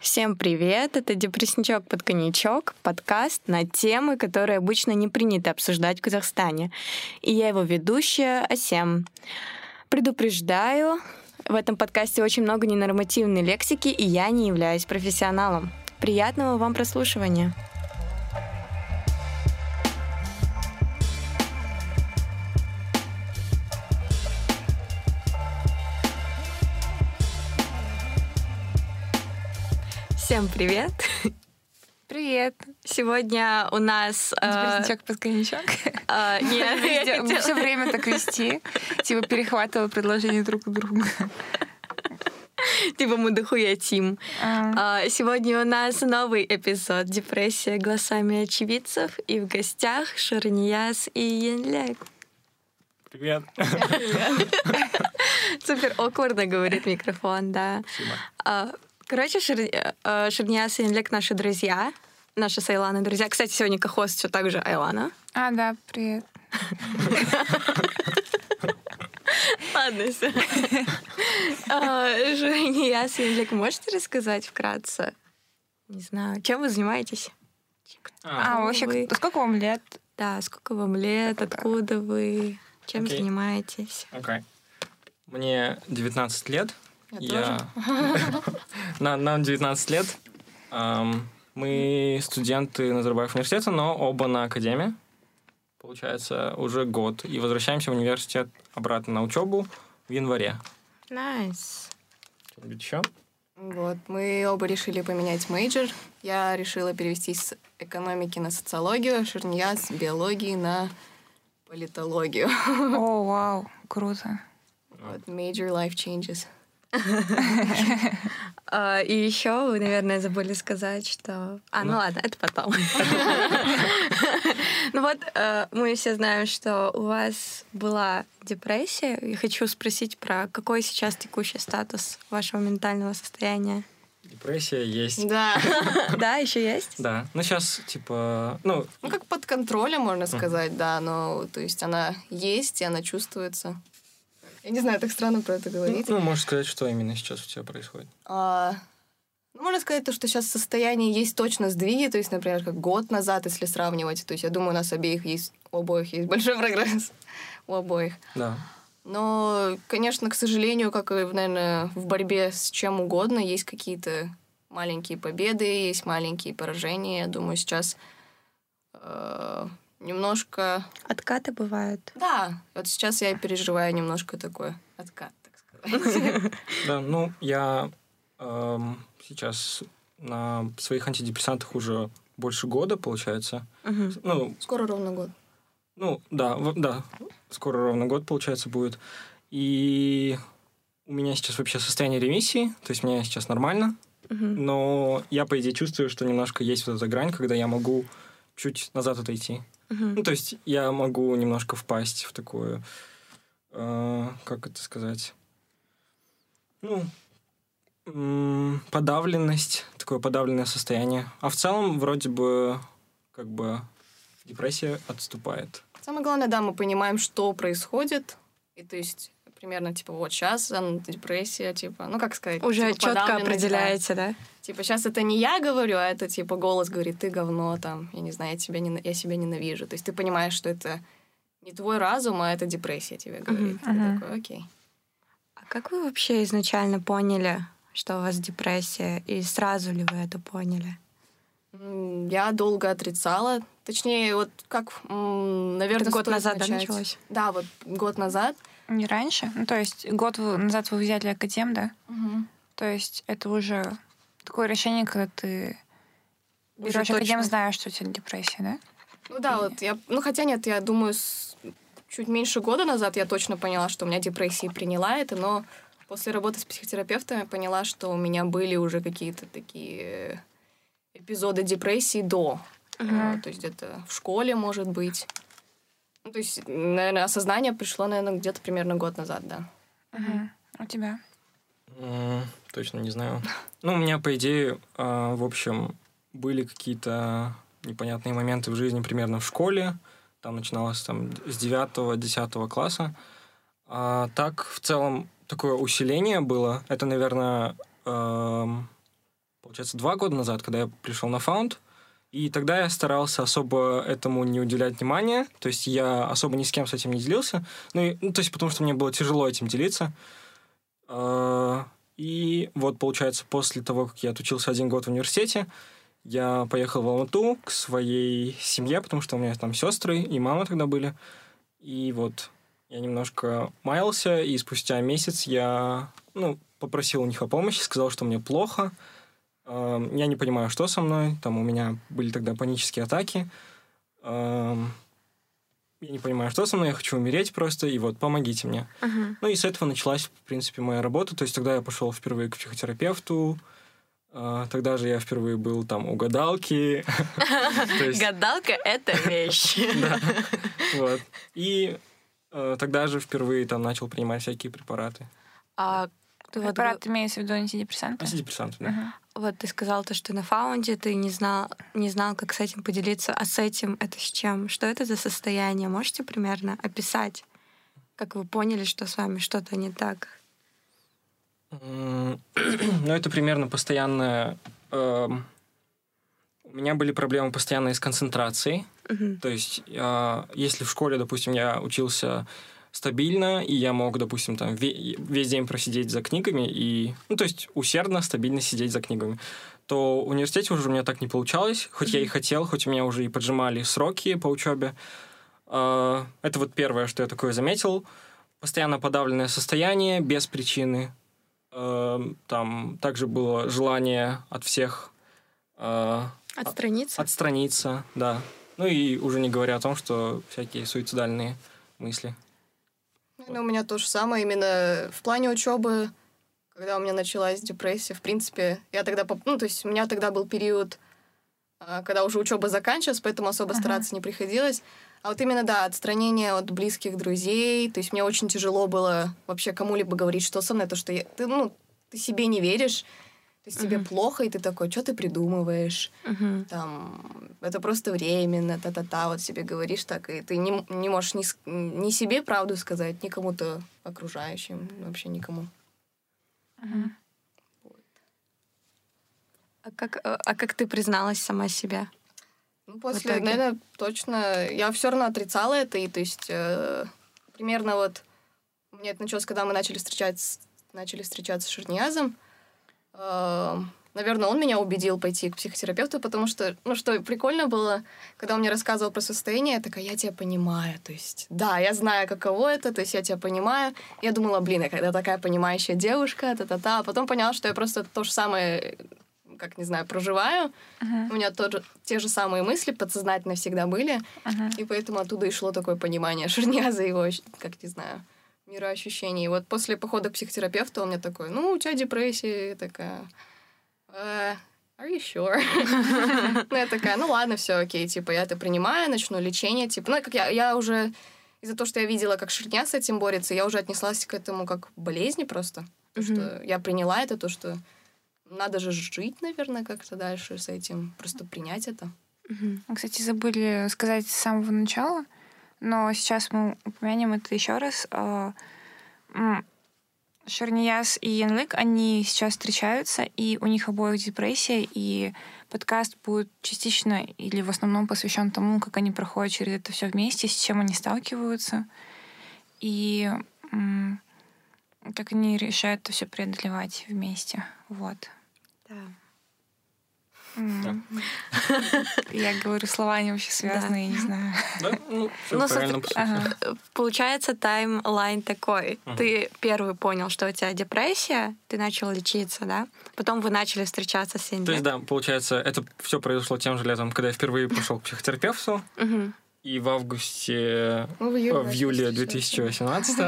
Всем привет! Это «Депрессничок под коньячок» — подкаст на темы, которые обычно не принято обсуждать в Казахстане. И я его ведущая Асем. Предупреждаю, в этом подкасте очень много ненормативной лексики, и я не являюсь профессионалом. Приятного вам прослушивания! Всем привет! Привет! Сегодня у нас... Депрессничок под коньячок. э, Нет, Мы все время так вести. Типа перехватывала предложения друг у друга. типа мы дохуя тим. А, А, Сегодня у нас новый эпизод «Депрессия глазами очевидцев». И в гостях Шарнияс и Янляк. Привет. Супер оквардно говорит микрофон, да. Спасибо. А, Короче, Шир- э, Шарнияс и Янляк наши друзья. Наши с Айланой друзья. Кстати, сегодня кохост все так же Айлана. А, да, привет. Ладно, все. Шарнияс и Янляк, можете рассказать вкратце? Не знаю, чем вы занимаетесь? А, Кто вообще, сколько вам лет? Да, сколько вам лет, откуда вы, чем занимаетесь? Окей. Мне 19 лет. Я На- Нам 19 лет. Мы студенты Назарбаев университета, но оба на академии. Получается, уже год. И возвращаемся в университет обратно на учебу в январе. Nice. Что-нибудь еще? Вот, мы оба решили поменять major. Я решила перевестись с экономики на социологию, Шернияз с биологии на политологию. О, вау, круто. Вот, major life changes. А, и еще вы, наверное, забыли сказать, что... А, ну ладно, это потом. Ну вот, э, мы все знаем, что у вас была депрессия. И хочу спросить про какой сейчас текущий статус вашего ментального состояния. Депрессия есть. Да. Да, еще есть? Да. Ну, сейчас, типа, ну, Ну, как под контролем, можно сказать, да, но, то есть, она есть, и она чувствуется. Я не знаю, так странно про это говорить. ну, можешь сказать, что именно сейчас у тебя происходит. А, ну, можно сказать, то, что сейчас состояние есть точно сдвиги, то есть, например, как год назад, если сравнивать, то есть я думаю, у нас обеих есть, у обоих есть большой прогресс, у обоих. Да. Но, конечно, к сожалению, как и, наверное, в борьбе с чем угодно, есть какие-то маленькие победы, есть маленькие поражения. Я думаю, сейчас э, немножко... Откаты бывают. Да, вот сейчас я переживаю немножко такой откат, так сказать. Да, ну, я эм, сейчас на своих антидепрессантах уже больше года, получается. Ну, Скоро ровно год. ну да, в- да, скоро ровно год, получается, будет. И у меня сейчас вообще состояние ремиссии, то есть мне сейчас нормально, но я, по идее, чувствую, что немножко есть вот эта грань, когда я могу чуть назад отойти. Мгм. Ну, то есть я могу немножко впасть в такую, э, как это сказать, ну, подавленность, такое подавленное состояние. А в целом вроде бы как бы депрессия отступает. Самое главное, да, мы понимаем, что происходит. И то есть примерно, типа, вот сейчас депрессия, типа, ну, как сказать? Уже типа, четко определяете, да? Типа, сейчас это не я говорю, а это, типа, голос говорит, ты говно, там, я не знаю, я, тебя не, я себя ненавижу. То есть ты понимаешь, что это не твой разум, а это депрессия тебе говорит. Ты Мгм. такой, окей. А как вы вообще изначально поняли, что у вас депрессия, и сразу ли вы это поняли? Я долго отрицала. Точнее, вот как, наверное, Это год назад, да, начать. началось? Да, вот год назад. Не раньше? Ну, то есть год назад вы взяли академ, да? То есть это уже такое решение, когда ты Уже берешь академ, знаешь, что у тебя депрессия, да? Ну да, вот я... Ну, хотя нет, я думаю, с- чуть меньше года назад я точно поняла, что у меня депрессия и приняла это, но после работы с психотерапевтом я поняла, что у меня были уже какие-то такие эпизоды депрессии до. Э, То есть где-то в школе, может быть. Ну, то есть, наверное, осознание пришло, наверное, где-то примерно год назад, да. Мгм. У тебя? М, Точно не знаю. Ну, у меня, по идее, а, в общем, были какие-то непонятные моменты в жизни примерно в школе. Там начиналось там с 9-10 класса. А так, в целом, такое усиление было. Это, наверное, эм, получается, два года назад, когда я пришел на фаунд, и тогда я старался особо этому не уделять внимания, то есть я особо ни с кем с этим не делился, ну, и, ну то есть потому что мне было тяжело этим делиться. А, и вот, получается, после того, как я отучился один год в университете, я поехал в Алмату к своей семье, потому что у меня там сестры и мама тогда были. И вот я немножко маялся, и спустя месяц я ну, попросил у них о помощи, сказал, что мне плохо, я не понимаю, что со мной. Там у меня были тогда панические атаки. Я не понимаю, что со мной, я хочу умереть просто, и вот помогите мне. Uh-huh. Ну и с этого началась, в принципе, моя работа. То есть тогда я пошел впервые к психотерапевту. А, тогда же я впервые был там у гадалки. Гадалка — это вещь. Да. Вот. И э, тогда же впервые там начал принимать всякие препараты. А ты Препарат имеется в виду антидепрессанты? Антидепрессанты, да. Вот ты сказал то, что на фаунде ты не знал, не знал, как с этим поделиться. А с этим это с чем? Что это за состояние? Можете примерно описать? Как вы поняли, что с вами что-то не так? Ну, это примерно постоянное... Э, у меня были проблемы постоянные с концентрацией. Uh-huh. То есть, э, если в школе, допустим, я учился стабильно, и я мог, допустим, там весь день просидеть за книгами, и, ну, то есть усердно, стабильно сидеть за книгами, то в университете уже у меня так не получалось, хоть mm-hmm. я и хотел, хоть у меня уже и поджимали сроки по учебе. А, это вот первое, что я такое заметил. Постоянно подавленное состояние, без причины. А, там также было желание от всех... А, отстраниться? Отстраниться, да. Ну и уже не говоря о том, что всякие суицидальные мысли. Ну, у меня то же самое. Именно в плане учебы, когда у меня началась депрессия, в принципе, я тогда... Ну, то есть у меня тогда был период, а, когда уже учеба заканчивалась, поэтому особо ага. стараться не приходилось. А вот именно, да, отстранение от близких друзей. То есть мне очень тяжело было вообще кому-либо говорить, что со мной, то, что я, ты, ну, ты себе не веришь, то есть uh-huh. тебе плохо, и ты такой, что ты придумываешь? Uh-huh. Там, это просто временно, та-та-та, вот себе говоришь так, и ты не, не можешь ни, ни себе правду сказать, ни кому-то окружающим, вообще никому. Uh-huh. Вот. А, как, э, а как ты призналась сама себе? Ну, после, наверное, точно. Я все равно отрицала это, и то есть э, примерно вот у меня это началось, когда мы начали встречаться, начали встречаться с Шерниязом. Эм, наверное, он меня убедил пойти к психотерапевту, потому что, ну, что прикольно было, когда он мне рассказывал про состояние, я такая, я тебя понимаю, то есть, да, я знаю, каково это, то есть, я тебя понимаю. Я думала, блин, я когда такая понимающая девушка, та-та-та, а потом поняла, что я просто то же самое как не знаю, проживаю. Uh-huh. У меня тоже те же самые мысли подсознательно всегда были. Uh-huh. И поэтому оттуда и шло такое понимание Шерня за его, как не знаю, мироощущений. Вот после похода к психотерапевту он мне такой, ну, у тебя депрессия. Такая, uh, are you sure? ну, я такая, ну, ладно, все окей, типа, я это принимаю, начну лечение, типа, ну, как я, я уже из-за того, что я видела, как Шерня с этим борется, я уже отнеслась к этому как к болезни просто. То, что я приняла это, то, что надо же жить, наверное, как-то дальше с этим, просто принять это. Кстати, забыли сказать с самого начала, но сейчас мы упомянем это еще раз. А, Шарнияс и Янлык, они сейчас встречаются, и у них обоих депрессия, и подкаст будет частично или в основном посвящен тому, как они проходят через это все вместе, с чем они сталкиваются, и как они решают это все преодолевать вместе. Вот. Да. Я говорю слова, они вообще связаны, я не знаю. Да, ну, ну Получается, таймлайн такой. Ты первый понял, что у тебя депрессия, ты начал лечиться, да? Потом вы начали встречаться с Инди. То есть, да, получается, это все произошло тем же летом, когда я впервые пошел к психотерапевту. И в августе, ну, в июле, в июле 2018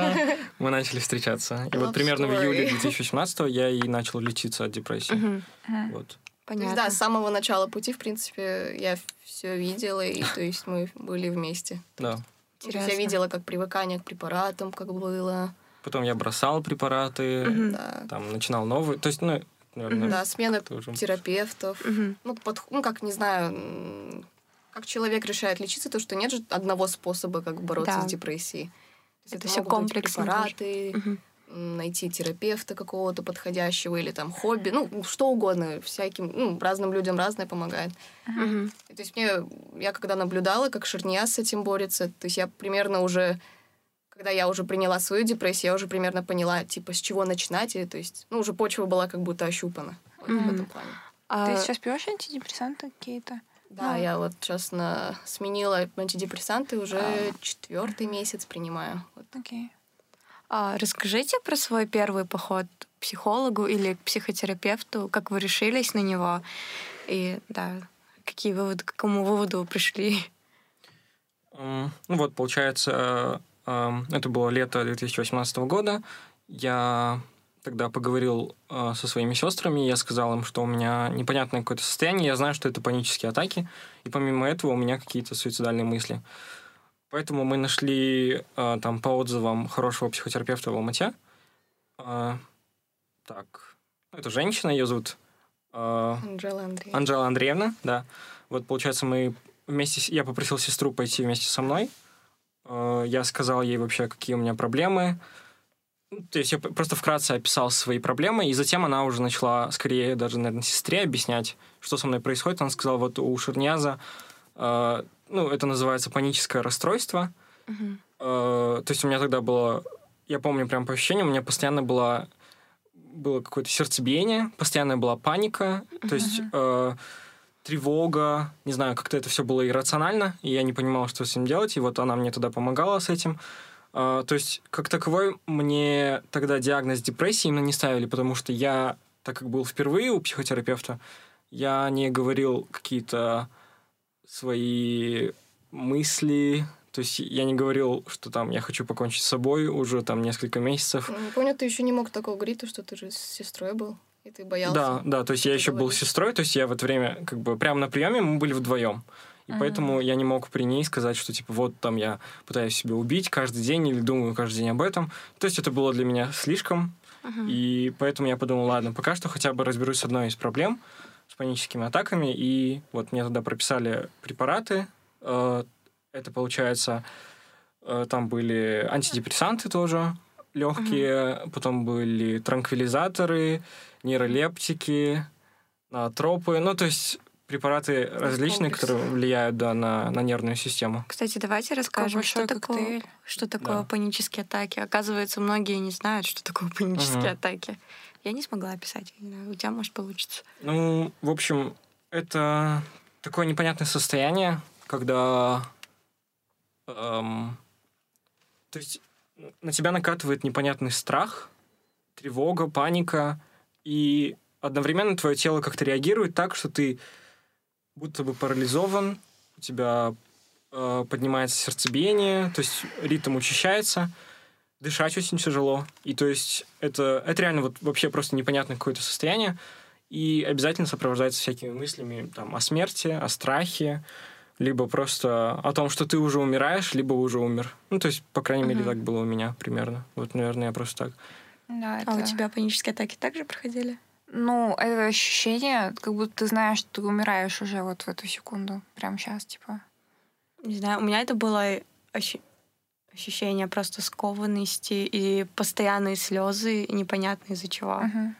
мы начали встречаться. И вот примерно в июле 2018 я и начал лечиться от депрессии. Вот. Понятно. да, с самого начала пути, в принципе, я все видела, и то есть мы были вместе. Да. Интересно. Я видела, как привыкание к препаратам, как было. Потом я бросал препараты, угу. да. там начинал новые. То есть, ну, наверное, Да, смена тоже. терапевтов. Угу. Ну, под, ну, как, не знаю, как человек решает лечиться, то, что нет же одного способа, как бороться да. с депрессией. это, это все комплексно. Препараты, угу. Найти терапевта какого-то подходящего или там хобби, ну, что угодно, всяким, ну, разным людям разное помогает. И, То есть мне, я когда наблюдала, как Шерния с этим борется, то есть я примерно уже, когда я уже приняла свою депрессию, я уже примерно поняла, типа, с чего начинать, и, то есть, ну, уже почва была как будто ощупана вот, в Мгм. этом плане. А, Ты сейчас пьешь антидепрессанты какие-то? Да, Ну. я вот сейчас на... сменила антидепрессанты, уже А. четвертый месяц принимаю. Вот. Окей. А расскажите про свой первый поход к психологу или к психотерапевту, как вы решились на него, и да, какие выводы, к какому выводу вы пришли. Ну вот, получается, эм, это было лето 2018 года. Я тогда поговорил э, со своими сестрами, я сказал им, что у меня непонятное какое-то состояние, я знаю, что это панические атаки, и помимо этого у меня какие-то суицидальные мысли. Поэтому мы нашли э, там по отзывам хорошего психотерапевта в Алмате. Э, так, это женщина, ее зовут э, Анжела Андреевна. Анжела Андреевна, да. Вот, получается, мы вместе... с- Я попросил сестру пойти вместе со мной. Э, Я сказал ей вообще, какие у меня проблемы. Ну, То есть я просто вкратце описал свои проблемы, и затем она уже начала, скорее даже, наверное, сестре объяснять, что со мной происходит. Она сказала, вот у Шерняза, э, ну, это называется паническое расстройство. Мгм. Э, то есть у меня тогда было, я помню прям по ощущениям, у меня постоянно было, было какое-то сердцебиение, постоянная была паника, то есть э, тревога, не знаю, как-то это все было иррационально, и я не понимал, что с этим делать, и вот она мне тогда помогала с этим. Э, то есть, как таковой, мне тогда диагноз депрессии именно не ставили, потому что я, так как был впервые у психотерапевта, я не говорил какие-то свои мысли, то есть я не говорил, что там я хочу покончить с собой уже там несколько месяцев. Ну, Помню, ты еще не мог такого говорить, то, что ты же с сестрой был, и ты боялся. Да, да, то есть я еще был с сестрой, то есть я в это время как бы прямо на приеме мы были вдвоем. И Мгм. поэтому я не мог при ней сказать, что типа вот там я пытаюсь себя убить каждый день или думаю каждый день об этом. То есть это было для меня слишком, Мгм. и поэтому я подумал, ладно, пока что хотя бы разберусь с одной из проблем, с паническими атаками, и вот мне тогда прописали препараты. Э, Это получается, э, там были антидепрессанты тоже легкие, потом были транквилизаторы, нейролептики, тропы, ну то есть препараты различные, комплекс. которые влияют да, на, на нервную систему. Кстати, давайте расскажем, что такое, коктейль. что такое Да. панические атаки. Оказывается, многие не знают, что такое панические Мгм. атаки. Я не смогла описать. Не знаю, у тебя, может, получится. Ну, в общем, это такое непонятное состояние, когда... эм, то есть на тебя накатывает непонятный страх, тревога, паника, и одновременно твое тело как-то реагирует так, что ты будто бы парализован, у тебя э, поднимается сердцебиение, то есть ритм учащается, дышать очень тяжело. И то есть это, это реально вот вообще просто непонятное какое-то состояние, и обязательно сопровождается всякими мыслями там, о смерти, о страхе, либо просто о том, что ты уже умираешь, либо уже умер. Ну, то есть, по крайней мере, Мгм. так было у меня примерно. Вот, наверное, я просто так. Да, А у это- тебя панические атаки также проходили? Ну, это ощущение, как будто ты знаешь, что ты умираешь уже вот в эту секунду. Прямо сейчас, типа. Не знаю, у меня это было ощу- ощущение просто скованности и постоянные слезы, и непонятно из-за чего. Мгм.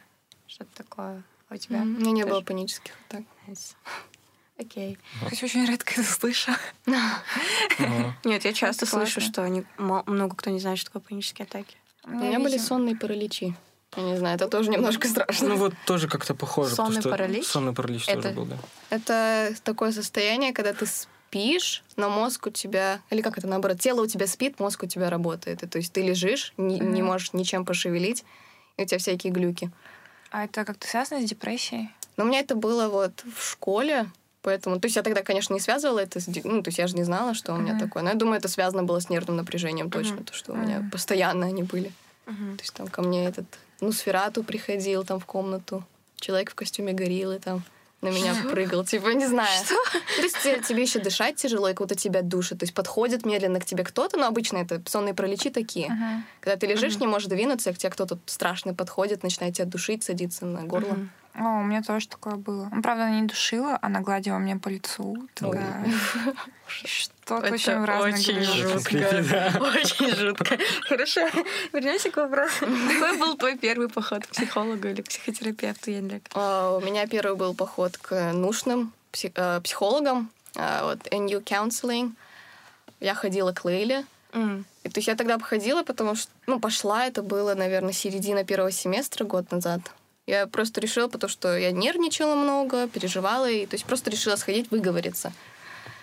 Что-то такое. А у тебя? У меня не тоже? было панических атак. Nice. Окей. Хоть очень редко это слышу. Ага. Нет, я часто Это слышу, классно. что много кто не знает, что такое панические атаки. У У меня были сонные параличи. Я не знаю, это тоже немножко страшно. Ну, вот тоже как-то похоже. Сонный паралич? Сонный паралич Это- тоже был, да. Это такое состояние, когда ты спишь, но мозг у тебя... Или как это, наоборот, тело у тебя спит, мозг у тебя работает. И, то есть ты лежишь, не, не Мгм. можешь ничем пошевелить, и у тебя всякие глюки. А это как-то связано с депрессией? Но у меня это было вот в школе, поэтому... То есть я тогда, конечно, не связывала это с... Ну, то есть я же не знала, что у меня Мгм. такое. Но я думаю, это связано было с нервным напряжением точно, Мгм. то, что у меня постоянно они были. Мгм. То есть там ко мне этот... Ну, Сферату приходил там в комнату. Человек в костюме гориллы там на меня прыгал, типа, не знаю. Что? То есть те- тебе еще дышать тяжело, и как-то тебя душит. То есть подходит медленно к тебе кто-то, но обычно это сонные параличи такие. Мгм. Когда ты лежишь, Мгм. не можешь двинуться, к тебе кто-то страшный подходит, начинает тебя душить, садиться на горло. Мгм. О, у меня тоже такое было. Ну, правда, она не душила, она гладила мне по лицу. Такая... Что-то очень в разных очень жутко. Очень жутко. Хорошо. Вернемся к вопросу. Какой был твой первый поход к психологу или к психотерапевту, Яндрик? А, У меня первый был поход к нужным э, психологам, а, вот NU Counseling. Я ходила к Лейле. И, то есть я тогда походила, потому что, ну, пошла, это было, наверное, середина первого семестра, год назад. Я просто решила, потому что я нервничала много, переживала, и то есть просто решила сходить, выговориться.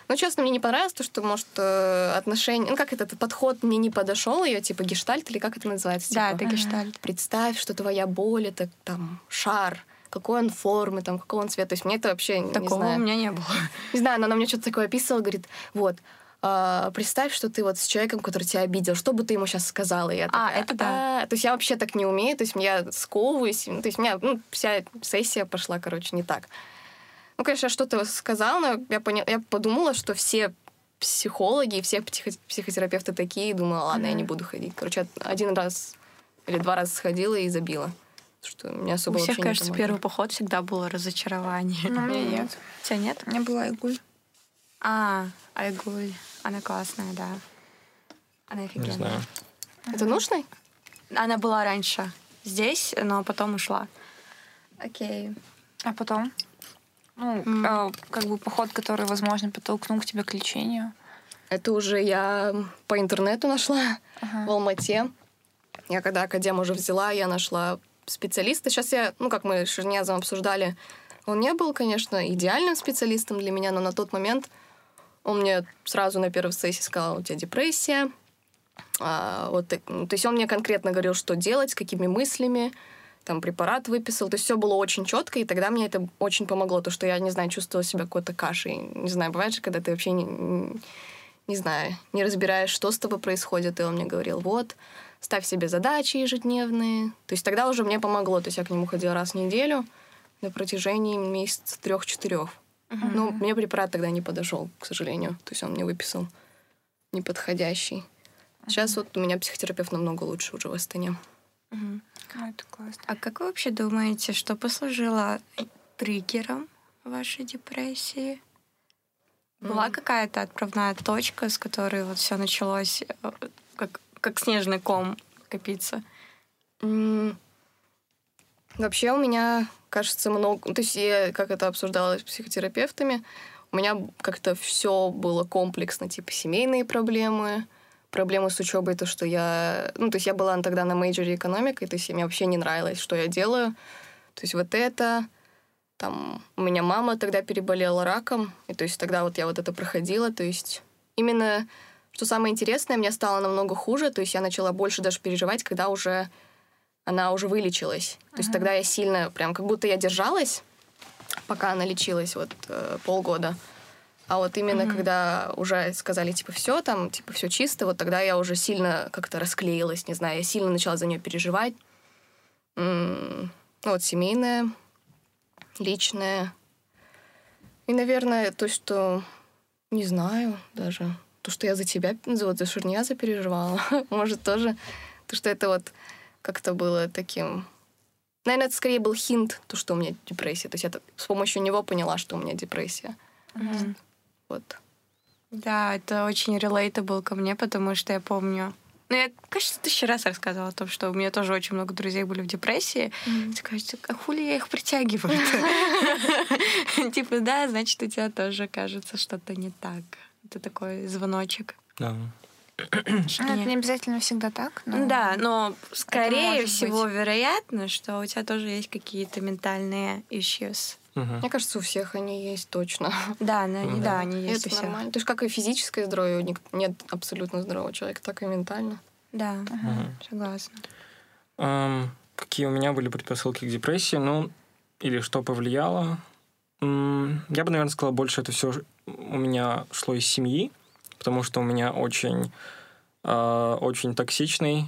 Но, честно, мне не понравилось то, что, может, э, отношения... Ну, как этот подход мне не подошел, ее типа гештальт, или как это называется? Да, типа, это гештальт. представь, что твоя боль — это там шар, какой он формы, там, какого он цвета. То есть мне это вообще, не Такого у знаю... меня не было. Не знаю, но она мне что-то такое описывала, говорит, вот, а, представь, что ты вот с человеком, который тебя обидел, что бы ты ему сейчас сказала? И я А, такая, это да. «А». То есть я вообще так не умею, то есть я сковываюсь, ну, то есть у меня ну, вся сессия пошла, короче, не так. Ну, конечно, я что-то сказала, но я, поня... я подумала, что все психологи и все психо- психотерапевты такие, и думала, ладно, я не буду ходить. Короче, один раз или два раза сходила и забила. Что мне особо У всех, кажется, помогло. первый поход всегда было разочарование. Ну, у меня нет. У тебя нет? У меня была игуль. А, Айгуль. Она классная, да. Она Не офигенная. знаю. Это нужный? Она была раньше здесь, но потом ушла. Окей. А потом? Ну, М. э, как бы поход, который, возможно, подтолкнул к тебе к лечению. Это уже я по интернету нашла Ага. в Алмате. Я когда академ уже взяла, я нашла специалиста. Сейчас я, ну, как мы с Шернязом обсуждали, он не был, конечно, идеальным специалистом для меня, но на тот момент он мне сразу на первой сессии сказал, у тебя депрессия. А, вот, ну, то есть он мне конкретно говорил, что делать, с какими мыслями, там препарат выписал. То есть все было очень четко, и тогда мне это очень помогло, то, что я, не знаю, чувствовала себя какой-то кашей. Не знаю, бывает же, когда ты вообще не- не знаю, не разбираешь, что с тобой происходит, и он мне говорил, вот, ставь себе задачи ежедневные. То есть тогда уже мне помогло. То есть я к нему ходила раз в неделю на протяжении месяца трех-четырех. Но мне препарат тогда не подошел, к сожалению. То есть он мне выписал неподходящий. Сейчас вот у меня психотерапевт намного лучше уже в Астане. Ну, это классно. А как вы вообще думаете, что послужило триггером вашей депрессии? Была какая-то отправная точка, с которой вот все началось, э, как, как снежный ком копиться? Вообще у меня, кажется, много... То есть я, как это обсуждала с психотерапевтами, у меня как-то все было комплексно, типа семейные проблемы, проблемы с учебой, то, что я... Ну, то есть я была тогда на мейджоре экономикой, то есть мне вообще не нравилось, что я делаю. То есть вот это... Там у меня мама тогда переболела раком, и то есть тогда вот я вот это проходила, то есть именно, что самое интересное, мне стало намного хуже, то есть я начала больше даже переживать, когда уже она уже вылечилась. То есть тогда я сильно, прям как будто я держалась, пока она лечилась вот э, полгода. А вот именно когда уже сказали, типа, все там, типа, все чисто, вот тогда я уже сильно как-то расклеилась, не знаю, я сильно начала за нее переживать. М, Ну, вот семейное, личное. И, наверное, то, что не знаю даже, то, что я за тебя, за- вот за Шурняза переживала, может, тоже, то, что это вот как-то было таким... Наверное, это скорее был хинт, то, что у меня депрессия. То есть я с помощью него поняла, что у меня депрессия. Вот. Да, это очень relatable ко мне, потому что я помню... Ну, я, кажется, тысячу раз рассказывала о том, что у меня тоже очень много друзей были в депрессии. Такая, а хули я их притягиваю? Типа, да, значит, у тебя тоже кажется что-то не так. Это такой звоночек. Да. Что Ну, это не- обязательно всегда так, но... Да, но скорее всего быть. вероятно, что у тебя тоже есть какие-то ментальные issues. Мне кажется, у всех они есть точно. Да, на- Мгм. да, они И есть у это всех. нормально. То есть как и физическое здоровье, у нет абсолютно здорового человека, так и ментально. Да, Мгм. согласна. Ам, Какие у меня были предпосылки к депрессии? Ну, или что повлияло? Я бы, наверное, сказал, больше это все у меня шло из семьи, потому что у меня очень, а, очень токсичный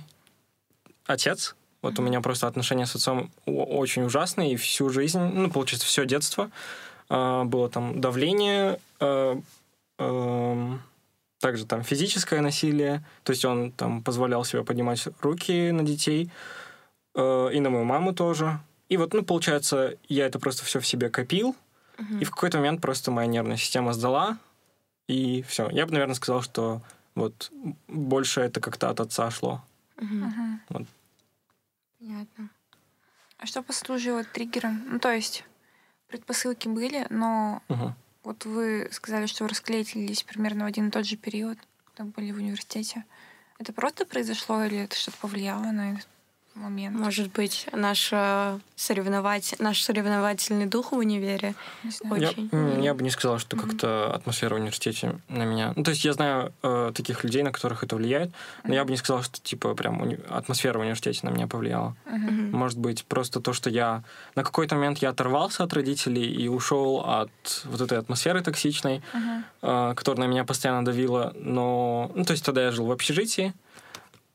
отец. Вот у меня просто отношения с отцом очень ужасные, и всю жизнь, ну, получается, все детство а, было там давление, а, ам, также там физическое насилие, то есть он там позволял себе поднимать руки на детей, э, и на мою маму тоже. И вот, ну, получается, я это просто все в себе копил, и в какой-то момент просто моя нервная система сдала, и все. Я бы, наверное, сказал, что вот больше это как-то от отца шло. Мгм. Вот. Понятно. А что послужило триггером? Ну, то есть предпосылки были, но Мгм. вот вы сказали, что вы расклеились примерно в один и тот же период, когда были в университете. Это просто произошло или это что-то повлияло на этот момент? Может быть, наш, э, соревновать... наш соревновательный дух в универе. Я, Очень. м, я бы не сказал, что Мгм. как-то атмосфера в университете на меня. Ну, то есть я знаю э, таких людей, на которых это влияет, но я бы не сказал, что типа прям уни- атмосфера в университете на меня повлияла. Мгм. Может быть, просто то, что я на какой-то момент я оторвался от родителей и ушел от вот этой атмосферы токсичной, Мгм. э, которая на меня постоянно давила. Но, ну, то есть тогда я жил в общежитии,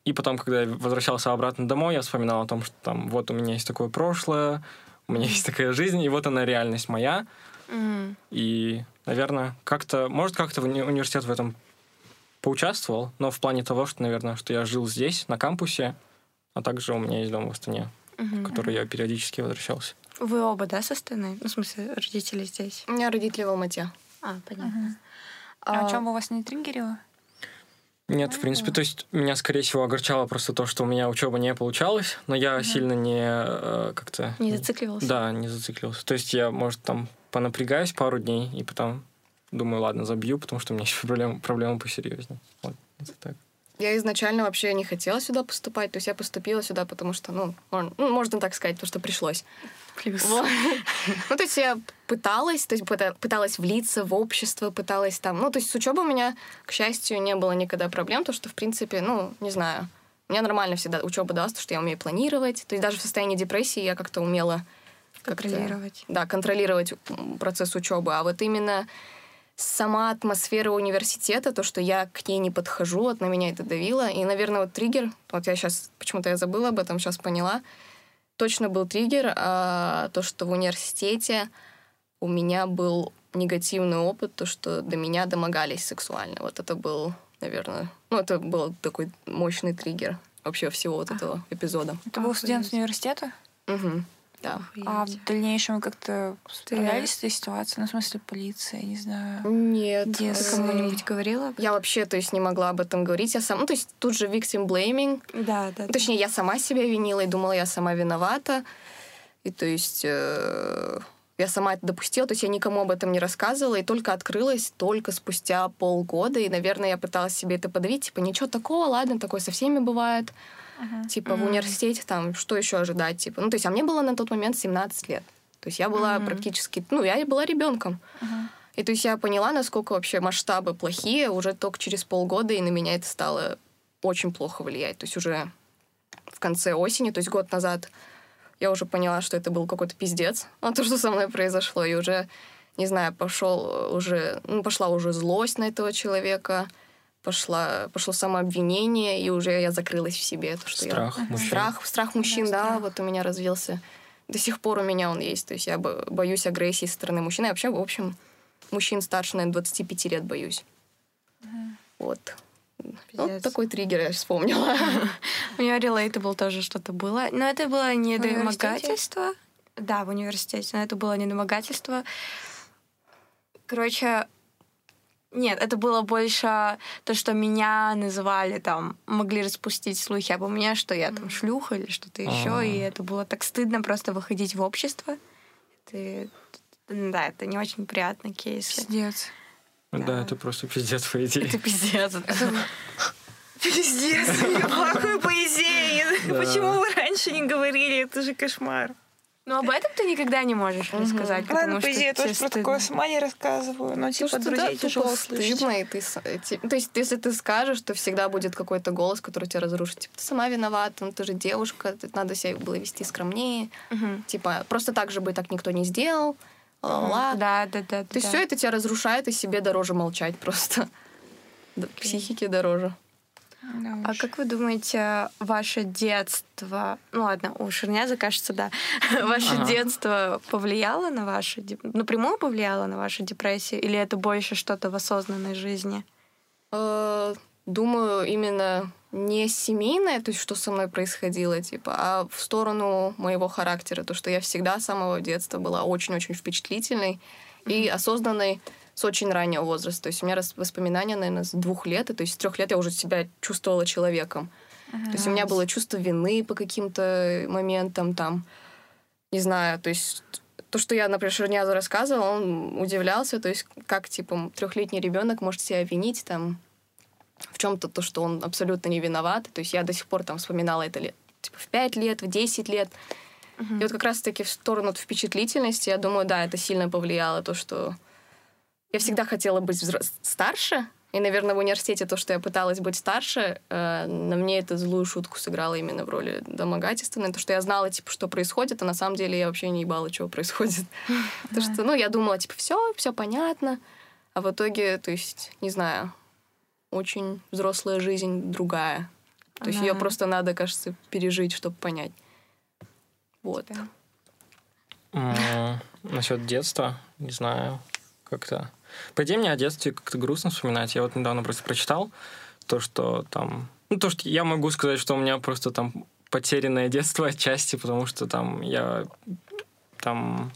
и потом, когда я возвращался обратно домой, я вспоминал о том, что там вот у меня есть такое прошлое, у меня есть такая жизнь, и вот она реальность моя. Мгм. И, наверное, как-то, может, как-то уни- университет в этом поучаствовал, но в плане того, что, наверное, что я жил здесь, на кампусе, а также у меня есть дом в Астане, Мгм. в который я периодически возвращался. Вы оба, да, со стороны? Ну, в смысле, родители здесь. У меня родители в Алмате. А, понятно. Мгм. А о чем бы вас не триггерило? Нет, в принципе, то есть меня, скорее всего, огорчало просто то, что у меня учеба не получалась, но я сильно не э, как-то... Не зацикливался? Да, не зациклился. То есть я, может, там понапрягаюсь пару дней, и потом думаю, ладно, забью, потому что у меня еще проблемы, проблемы посерьезнее. Вот, это так. Я изначально вообще не хотела сюда поступать, то есть я поступила сюда, потому что, ну, мон- ну, можно так сказать, потому что пришлось. Плюс. Вот. Ну, то есть я пыталась, то есть пыта- пыталась влиться в общество, пыталась там... Ну, то есть с учебой у меня, к счастью, не было никогда проблем, то что, в принципе, ну, не знаю, мне нормально всегда учеба даст, то что я умею планировать. То есть даже в состоянии депрессии я как-то умела Контролировать. да, контролировать процесс учебы. А вот именно сама атмосфера университета, то, что я к ней не подхожу, вот на меня это давило. И, наверное, вот триггер, вот я сейчас, почему-то я забыла об этом, сейчас поняла, точно был триггер, а, то, что в университете у меня был негативный опыт, то, что до меня домогались сексуально. Вот это был, наверное, ну, это был такой мощный триггер вообще всего вот этого эпизода. Это был студент университета? Мгм. Да. А в дальнейшем вы как-то справлялись с этой ситуацией? Ну, в смысле, полиция, не знаю. Нет. Где Ты э, кому-нибудь говорила? Я вообще, то есть, не могла об этом говорить. Я сам, ну, то есть, тут же victim blaming. Да, да. Точнее, я сама себя винила и думала, я сама виновата. И то есть э, я сама это допустила, то есть я никому об этом не рассказывала, и только открылась только спустя полгода, и, наверное, я пыталась себе это подавить, типа, ничего такого, ладно, такое со всеми бывает. Мгм. Типа, в Мгм. университете там, что еще ожидать, типа. Ну, то есть, а мне было на тот момент 17 лет. То есть я была Мгм. практически, ну, я была ребенком. Мгм. И то есть я поняла, насколько вообще масштабы плохие уже только через полгода, и на меня это стало очень плохо влиять. То есть уже в конце осени, то есть год назад, я уже поняла, что это был какой-то пиздец, а то, что со мной произошло, и уже, не знаю, пошел уже, ну, пошла уже злость на этого человека, пошла, пошло самообвинение, и уже я закрылась в себе. То, что я- Страх мужчин. Страх, страх мужчин, Да, да, страх. вот у меня развился. До сих пор у меня он есть. То есть я бо- боюсь агрессии со стороны мужчин. Я вообще, в общем, мужчин старше, наверное, 25 лет боюсь. Вот. Вот Пиздец. такой триггер я вспомнила. У меня relatable тоже что-то было. Но это было не домогательство. Да, в университете. Но это было не домогательство. Короче, нет, это было больше то, что меня называли там, могли распустить слухи обо мне, что я там шлюха или что-то еще, и это было так стыдно просто выходить в общество. Это, да, это не очень приятный кейс. Пиздец. Да, Да. это просто пиздец, по идее. Это пиздец. Пиздец, плохой поэзии. Да. Почему вы раньше не говорили? Это же кошмар. Но об этом ты никогда не можешь рассказать, потому Ладно, что поэзия, я тоже про такое сама не рассказываю. Но типа что да, друзей тупо тяжело слышать. стыдно, и ты... э, То есть, если ты скажешь, то всегда будет какой-то голос, который тебя разрушит. Типа, ты сама виновата, ну ты же девушка, ты- надо себя было вести скромнее. Мгм. Типа, просто так же бы так никто не сделал. ла-ла-ла. Да, да, да. То есть да. все это тебя разрушает, и себе дороже молчать просто. Да, Психике дороже. Да А уж. как вы думаете, ваше детство, ну ладно, у Шерняза, кажется, да, ваше Ага. детство повлияло на ваше, деп- напрямую повлияло на вашу депрессию, или это больше что-то в осознанной жизни? Э, Думаю, именно не семейное, то есть что со мной происходило, типа, а в сторону моего характера, то, что я всегда с самого детства была очень-очень впечатлительной mm-hmm. и осознанной с очень раннего возраста. То есть у меня воспоминания, наверное, с двух лет, и то есть с трех лет я уже себя чувствовала человеком. Mm-hmm. То есть у меня было чувство вины по каким-то моментам там, не знаю, то есть то, что я, например, Шернязу рассказывала, он удивлялся, то есть как, типа, трехлетний ребенок может себя винить там в чем-то, то, что он абсолютно не виноват. То есть я до сих пор там вспоминала это лет, типа, в пять лет, в десять лет. Uh-huh. И вот как раз-таки в сторону впечатлительности, я думаю, да, это сильно повлияло, то, что я всегда хотела быть взрос... старше, и, наверное, в университете то, что я пыталась быть старше, э, на мне это злую шутку сыграло именно в роли домогательственной. То, что я знала, типа, что происходит, а на самом деле я вообще не ебала, чего происходит. То, что, ну, я думала, типа, все, все понятно. А в итоге, то есть, не знаю, очень взрослая жизнь другая. То есть ее просто надо, кажется, пережить, чтобы понять. Вот. Насчет детства, не знаю, как-то по идее, мне о детстве как-то грустно вспоминать. Я вот недавно просто прочитал то, что там... Ну, то, что я могу сказать, что у меня просто там потерянное детство отчасти, потому что там я... Там...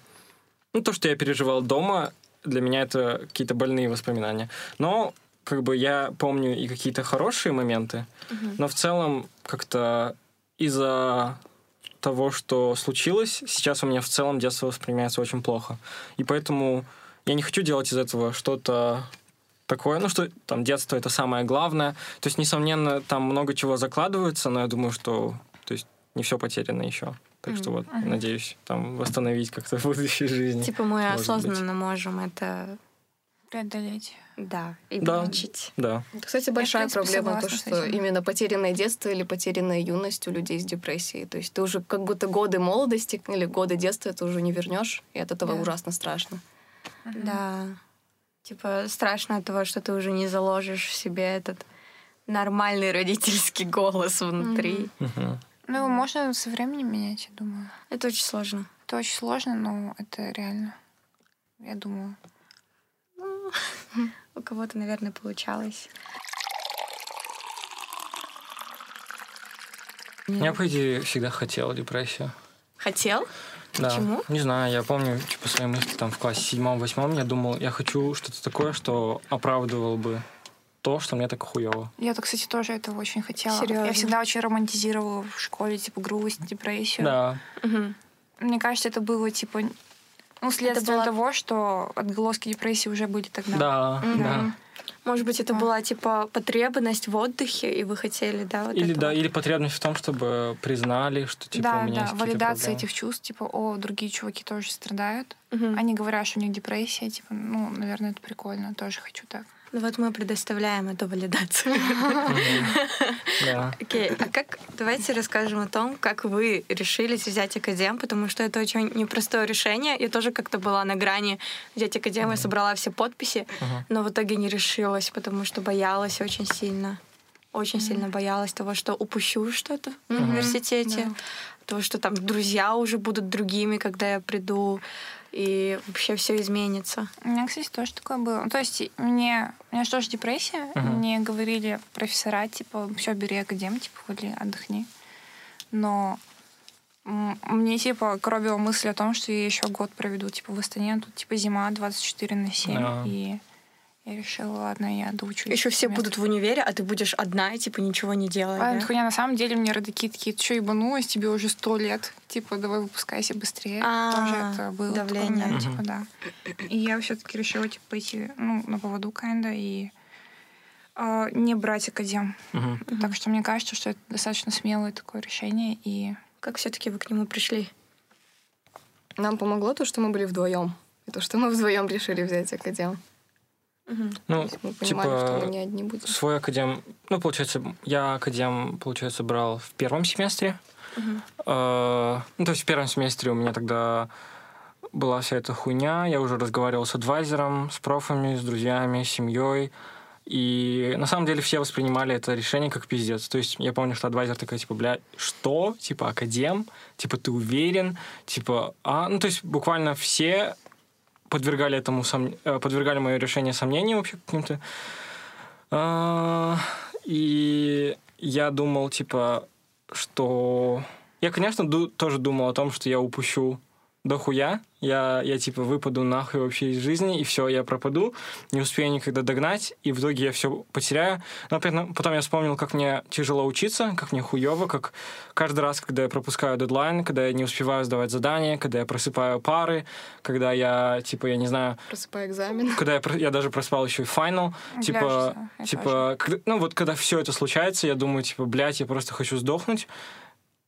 Ну, то, что я переживал дома, для меня это какие-то больные воспоминания. Но как бы я помню и какие-то хорошие моменты, угу. но в целом как-то из-за того, что случилось, сейчас у меня в целом детство воспринимается очень плохо. И поэтому я не хочу делать из этого что-то такое, ну что там детство это самое главное. То есть, несомненно, там много чего закладывается, но я думаю, что то есть не все потеряно еще. Так что вот, uh-huh. надеюсь, там восстановить как-то в будущей жизни. Типа мы осознанно быть. можем это преодолеть. Да, и да, Да. Это, кстати, большая Я, проблема, то, что именно потерянное детство или потерянная юность у людей с депрессией. То есть ты уже как будто годы молодости или годы детства ты уже не вернешь, и от этого да. ужасно страшно. Да. Типа страшно от того, что ты уже не заложишь в себе этот нормальный родительский голос внутри. Ну, его можно со временем менять, я думаю. Это очень сложно. Это очень сложно, но это реально. Я думаю. Ну, у кого-то, наверное, получалось. Я, по идее, всегда хотел депрессию. Хотел? Да. Почему? Не знаю, я помню, типа, свои мысли там в классе седьмом-восьмом, я думал, я хочу что-то такое, что оправдывало бы то, что мне так хуево. Я-то, кстати, тоже этого очень хотела. Серьезно? Я всегда очень романтизировала в школе, типа, грусть, депрессию. Да. Угу. Мне кажется, это было, типа, ну, следствие было... того, что отголоски депрессии уже были тогда. Да, угу. да. Может быть, это была типа потребность в отдыхе, и вы хотели, да, вот Или это да, вот? или потребность в том, чтобы признали, что типа да, у меня да, есть валидация проблемы. этих чувств, типа, о, другие чуваки тоже страдают. Угу. Они говорят, что у них депрессия, типа, ну, наверное, это прикольно, тоже хочу так. Ну вот мы предоставляем эту валидацию. Окей, а как давайте расскажем о том, как вы решились взять академ, потому что это очень непростое решение. Я тоже как-то была на грани взять академ, я собрала все подписи, но в итоге не решилась, потому что боялась очень сильно. Очень сильно боялась того, что упущу что-то в университете, того, что там друзья уже будут другими, когда я приду и вообще все изменится. У меня, кстати, тоже такое было. То есть мне, у меня же тоже депрессия. Uh-huh. Мне говорили профессора, типа, все, бери академ, типа, ходи, отдохни. Но мне, типа, коробила мысль о том, что я еще год проведу, типа, в Астане, тут, типа, зима 24 на 7, uh-huh. и я решила, ладно, я доучусь. Еще все будут в универе, а ты будешь одна и типа ничего не делать. А, да? хуйня, на самом деле мне родаки такие, ты что, ебанулась, тебе уже сто лет, типа, давай выпускайся быстрее. А, Тоже это было давление. Такое, типа, да. И я все-таки решила, типа, пойти, ну, на поводу kinda и э, не брать академ. Так что мне кажется, что это достаточно смелое такое решение. И как все-таки вы к нему пришли? Нам помогло то, что мы были вдвоем. И то, что мы вдвоем решили взять академ. Ну, мы понимали, типа, что мы не одни будем. Свой академ, ну, получается, я академ, получается, брал в первом семестре. Uh-huh. Э, ну, то есть в первом семестре у меня тогда была вся эта хуйня. Я уже разговаривал с адвайзером, с профами, с друзьями, с семьей. И на самом деле все воспринимали это решение как пиздец. То есть я помню, что адвайзер такой, типа, бля, что? Типа, академ? Типа, ты уверен? Типа, а? Ну, то есть буквально все подвергали этому сом... Э, подвергали мое решение сомнению вообще каким-то. А, и я думал, типа, что... Я, конечно, ду- тоже думал о том, что я упущу дохуя. Я, я типа выпаду нахуй вообще из жизни, и все, я пропаду, не успею никогда догнать, и в итоге я все потеряю. Но потом, потом я вспомнил, как мне тяжело учиться, как мне хуево, как каждый раз, когда я пропускаю дедлайн, когда я не успеваю сдавать задания, когда я просыпаю пары, когда я, типа, я не знаю... Просыпаю экзамен. Когда я, я даже проспал еще и финал. Типа, типа, когда, ну вот когда все это случается, я думаю, типа, блядь, я просто хочу сдохнуть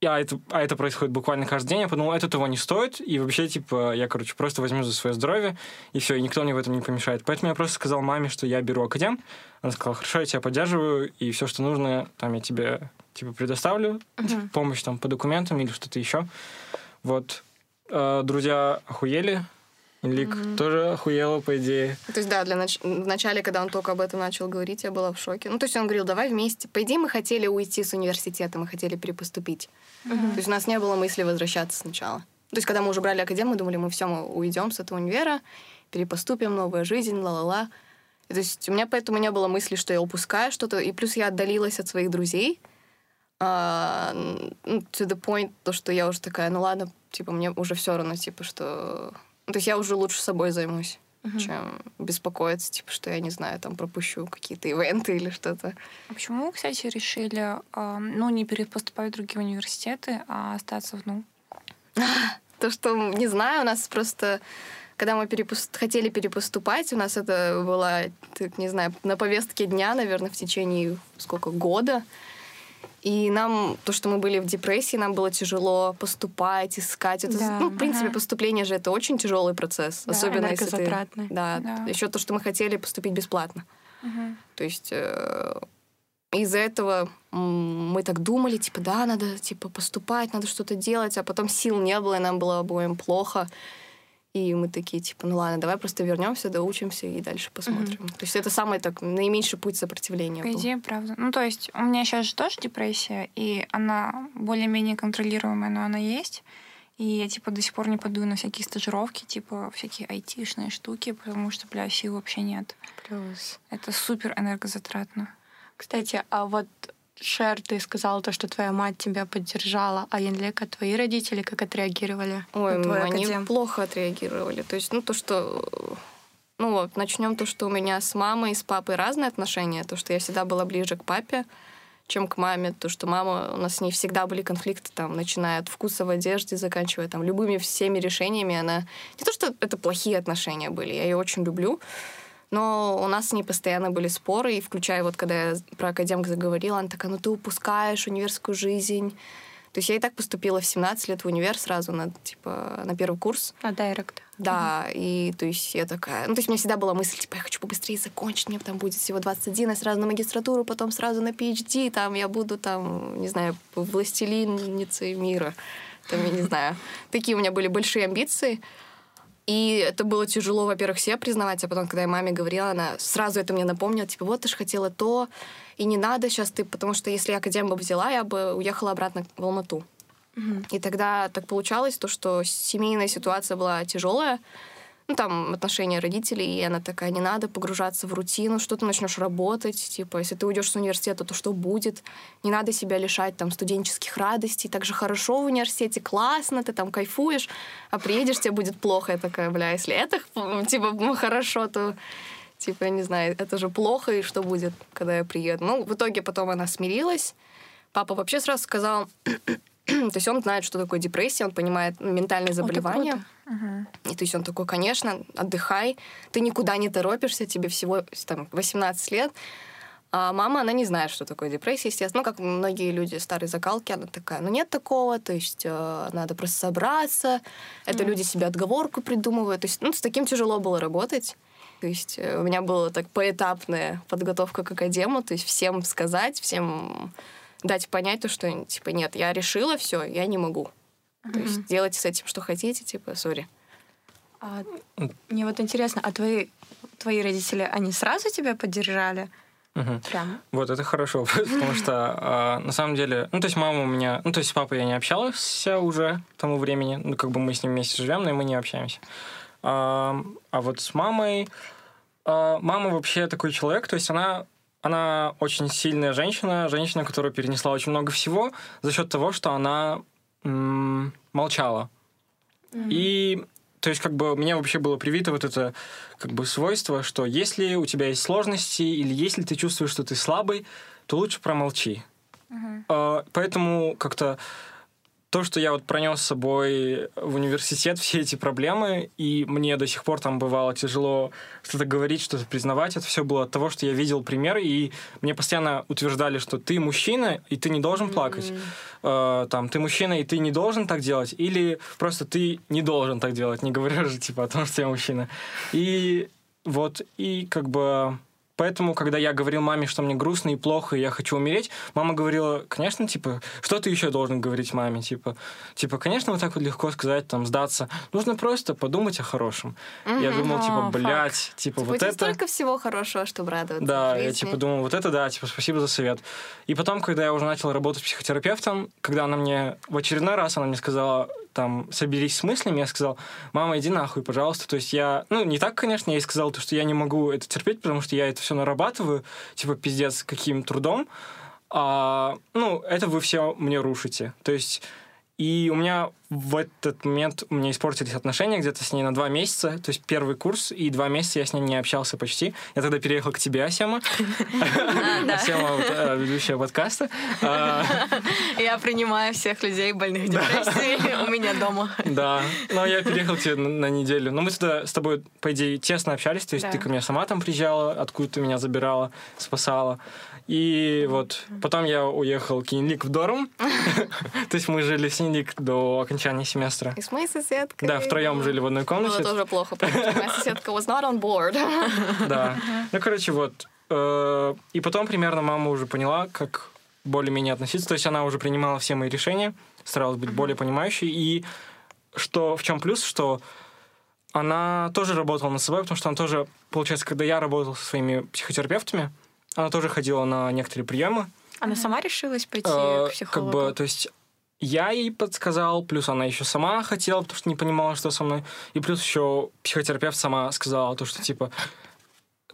а это, а это происходит буквально каждый день, я подумал, это того не стоит, и вообще, типа, я, короче, просто возьму за свое здоровье, и все, и никто мне в этом не помешает. Поэтому я просто сказал маме, что я беру академ. Она сказала, хорошо, я тебя поддерживаю, и все, что нужно, там я тебе, типа, предоставлю, uh-huh. помощь там по документам или что-то еще. Вот. Э, друзья охуели, Лик mm-hmm. тоже охуела, по идее. То есть, да, для нач... в начале, когда он только об этом начал говорить, я была в шоке. Ну, то есть он говорил, давай вместе. По идее, мы хотели уйти с университета, мы хотели перепоступить. Mm-hmm. То есть у нас не было мысли возвращаться сначала. То есть, когда мы уже брали академию, мы думали, мы все, мы уйдем с этого универа, перепоступим, новая жизнь, ла-ла-ла. То есть у меня поэтому не было мысли, что я упускаю что-то. И плюс я отдалилась от своих друзей. Uh, to the point, то, что я уже такая, ну ладно, типа, мне уже все равно, типа, что то есть я уже лучше собой займусь, угу. чем беспокоиться, типа, что я не знаю, там пропущу какие-то ивенты или что-то. А почему, кстати, решили, э, ну, не перепоступать в другие университеты, а остаться в НУ? То, что, не знаю, у нас просто когда мы перепуст... хотели перепоступать, у нас это было, так, не знаю, на повестке дня, наверное, в течение сколько года. И нам, то, что мы были в депрессии, нам было тяжело поступать, искать. Это, да. Ну, в принципе, ага. поступление же это очень тяжелый процесс. Да, особенно если ты... Да, да. Еще то, что мы хотели поступить бесплатно. Угу. То есть э, из-за этого мы так думали, типа, да, надо типа поступать, надо что-то делать, а потом сил не было, и нам было обоим плохо. И мы такие, типа, ну ладно, давай просто вернемся, доучимся и дальше посмотрим. Mm-hmm. То есть это самый так наименьший путь сопротивления. По идее, правда. Ну, то есть у меня сейчас же тоже депрессия, и она более-менее контролируемая, но она есть. И я, типа, до сих пор не подаю на всякие стажировки, типа, всякие айтишные штуки, потому что, бля, сил вообще нет. Плюс. Это супер энергозатратно. Кстати, а вот Шер, ты сказала то, что твоя мать тебя поддержала, а Янлека, твои родители как отреагировали? Ой, они академ? плохо отреагировали. То есть, ну, то, что... Ну вот, начнем то, что у меня с мамой и с папой разные отношения. То, что я всегда была ближе к папе, чем к маме. То, что мама, у нас с ней всегда были конфликты, там, начиная от вкуса в одежде, заканчивая там любыми всеми решениями. Она... Не то, что это плохие отношения были, я ее очень люблю, но у нас с ней постоянно были споры, и включая вот, когда я про академик заговорила, она такая, ну ты упускаешь универскую жизнь. То есть я и так поступила в 17 лет в универ сразу на, типа, на первый курс. На директ. Да, угу. и то есть я такая... Ну, то есть у меня всегда была мысль, типа, я хочу побыстрее закончить, мне там будет всего 21, я сразу на магистратуру, потом сразу на PhD, там я буду там, не знаю, властелинницей мира. Там, я не знаю. Такие у меня были большие амбиции. И это было тяжело, во-первых, себе признавать, а потом, когда я маме говорила, она сразу это мне напомнила, типа, вот ты же хотела то, и не надо сейчас ты, потому что если я академ бы взяла, я бы уехала обратно в Алмату. Угу. И тогда так получалось, то, что семейная ситуация была тяжелая, ну, там, отношения родителей, и она такая, не надо погружаться в рутину, что ты начнешь работать, типа, если ты уйдешь с университета, то что будет? Не надо себя лишать, там, студенческих радостей, так же хорошо в университете, классно, ты там кайфуешь, а приедешь, тебе будет плохо. Я такая, бля, если это, типа, хорошо, то типа, я не знаю, это же плохо, и что будет, когда я приеду. Ну, в итоге потом она смирилась. Папа вообще сразу сказал, то есть он знает, что такое депрессия, он понимает ментальные заболевания. Угу. И то есть он такой, конечно, отдыхай, ты никуда не торопишься, тебе всего там 18 лет. А мама, она не знает, что такое депрессия, естественно. Ну, как многие люди старой закалки, она такая, ну, нет такого, то есть э, надо просто собраться. Это mm. люди себе отговорку придумывают. То есть, ну, с таким тяжело было работать. То есть э, у меня была так поэтапная подготовка к академу, то есть всем сказать, всем дать понять то, что, типа, нет, я решила все, я не могу. Mm-hmm. То есть делайте с этим, что хотите, типа, сори. А, мне вот интересно, а твои, твои родители, они сразу тебя поддержали? Угу. Прям. Вот это хорошо, потому что э, на самом деле, ну то есть мама у меня, ну то есть с папой я не общался уже к тому времени, ну как бы мы с ним вместе живем, но и мы не общаемся. А, а вот с мамой, а, мама вообще такой человек, то есть она она очень сильная женщина, женщина, которая перенесла очень много всего за счет того, что она м- молчала. Mm-hmm. И то есть, как бы, мне вообще было привито вот это, как бы, свойство, что если у тебя есть сложности или если ты чувствуешь, что ты слабый, то лучше промолчи. Uh-huh. Поэтому как-то то, что я вот пронес с собой в университет, все эти проблемы, и мне до сих пор там бывало тяжело что-то говорить, что-то признавать, это все было от того, что я видел примеры, и мне постоянно утверждали, что ты мужчина, и ты не должен плакать. Mm-hmm. Э, там, ты мужчина, и ты не должен так делать, или просто ты не должен так делать, не говоря же, типа, о том, что я мужчина. И вот, и как бы Поэтому, когда я говорил маме, что мне грустно и плохо, и я хочу умереть, мама говорила, конечно, типа, что ты еще должен говорить маме? Типа, типа, конечно, вот так вот легко сказать, там, сдаться. Нужно просто подумать о хорошем. Mm-hmm. Я думал, типа, блядь, типа, типа, вот это... столько всего хорошего, чтобы радоваться Да, я, типа, думал, вот это да, типа, спасибо за совет. И потом, когда я уже начал работать психотерапевтом, когда она мне, в очередной раз она мне сказала, там, соберись с мыслями, я сказал, мама, иди нахуй, пожалуйста. То есть я, ну, не так, конечно, я ей сказал, то, что я не могу это терпеть, потому что я это все нарабатываю, типа, пиздец, каким трудом. А, ну, это вы все мне рушите. То есть и у меня в этот момент у меня испортились отношения где-то с ней на два месяца. То есть первый курс, и два месяца я с ней не общался почти. Я тогда переехал к тебе, Асема. Асема, э, ведущая подкаста. А, я принимаю всех людей больных депрессией у меня дома. Да, но я переехал к тебе на неделю. Но мы тогда с тобой, по идее, тесно общались. То есть ты ко мне сама там приезжала, откуда ты меня забирала, спасала. И вот потом я уехал к в Дорм. То есть мы жили с Кинлик до окончания семестра. И с моей соседкой. Да, втроем жили в одной комнате. Было тоже плохо, потому что моя соседка was not on board. Да. Ну, короче, вот. Э, и потом примерно мама уже поняла, как более-менее относиться. То есть она уже принимала все мои решения, старалась быть более понимающей. И что в чем плюс, что она тоже работала над собой, потому что она тоже, получается, когда я работал со своими психотерапевтами, она тоже ходила на некоторые приемы. Она сама решилась пойти э, к психологу? Как бы, то есть я ей подсказал, плюс она еще сама хотела, потому что не понимала, что со мной. И плюс еще психотерапевт сама сказала то, что типа,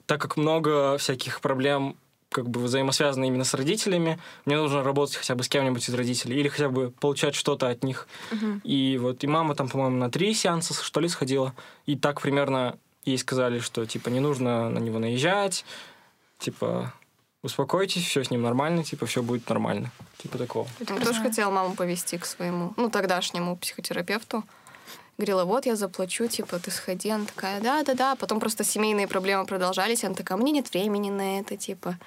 так как много всяких проблем как бы взаимосвязаны именно с родителями, мне нужно работать хотя бы с кем-нибудь из родителей или хотя бы получать что-то от них. Uh-huh. И вот и мама там, по-моему, на три сеанса, что ли, сходила. И так примерно ей сказали, что типа не нужно на него наезжать, типа, успокойтесь, все с ним нормально, типа, все будет нормально. Типа такого. Я тоже хотела маму повести к своему, ну, тогдашнему психотерапевту. Говорила, вот, я заплачу, типа, ты сходи. Она такая, да-да-да. Потом просто семейные проблемы продолжались. Она такая, мне нет времени на это, типа.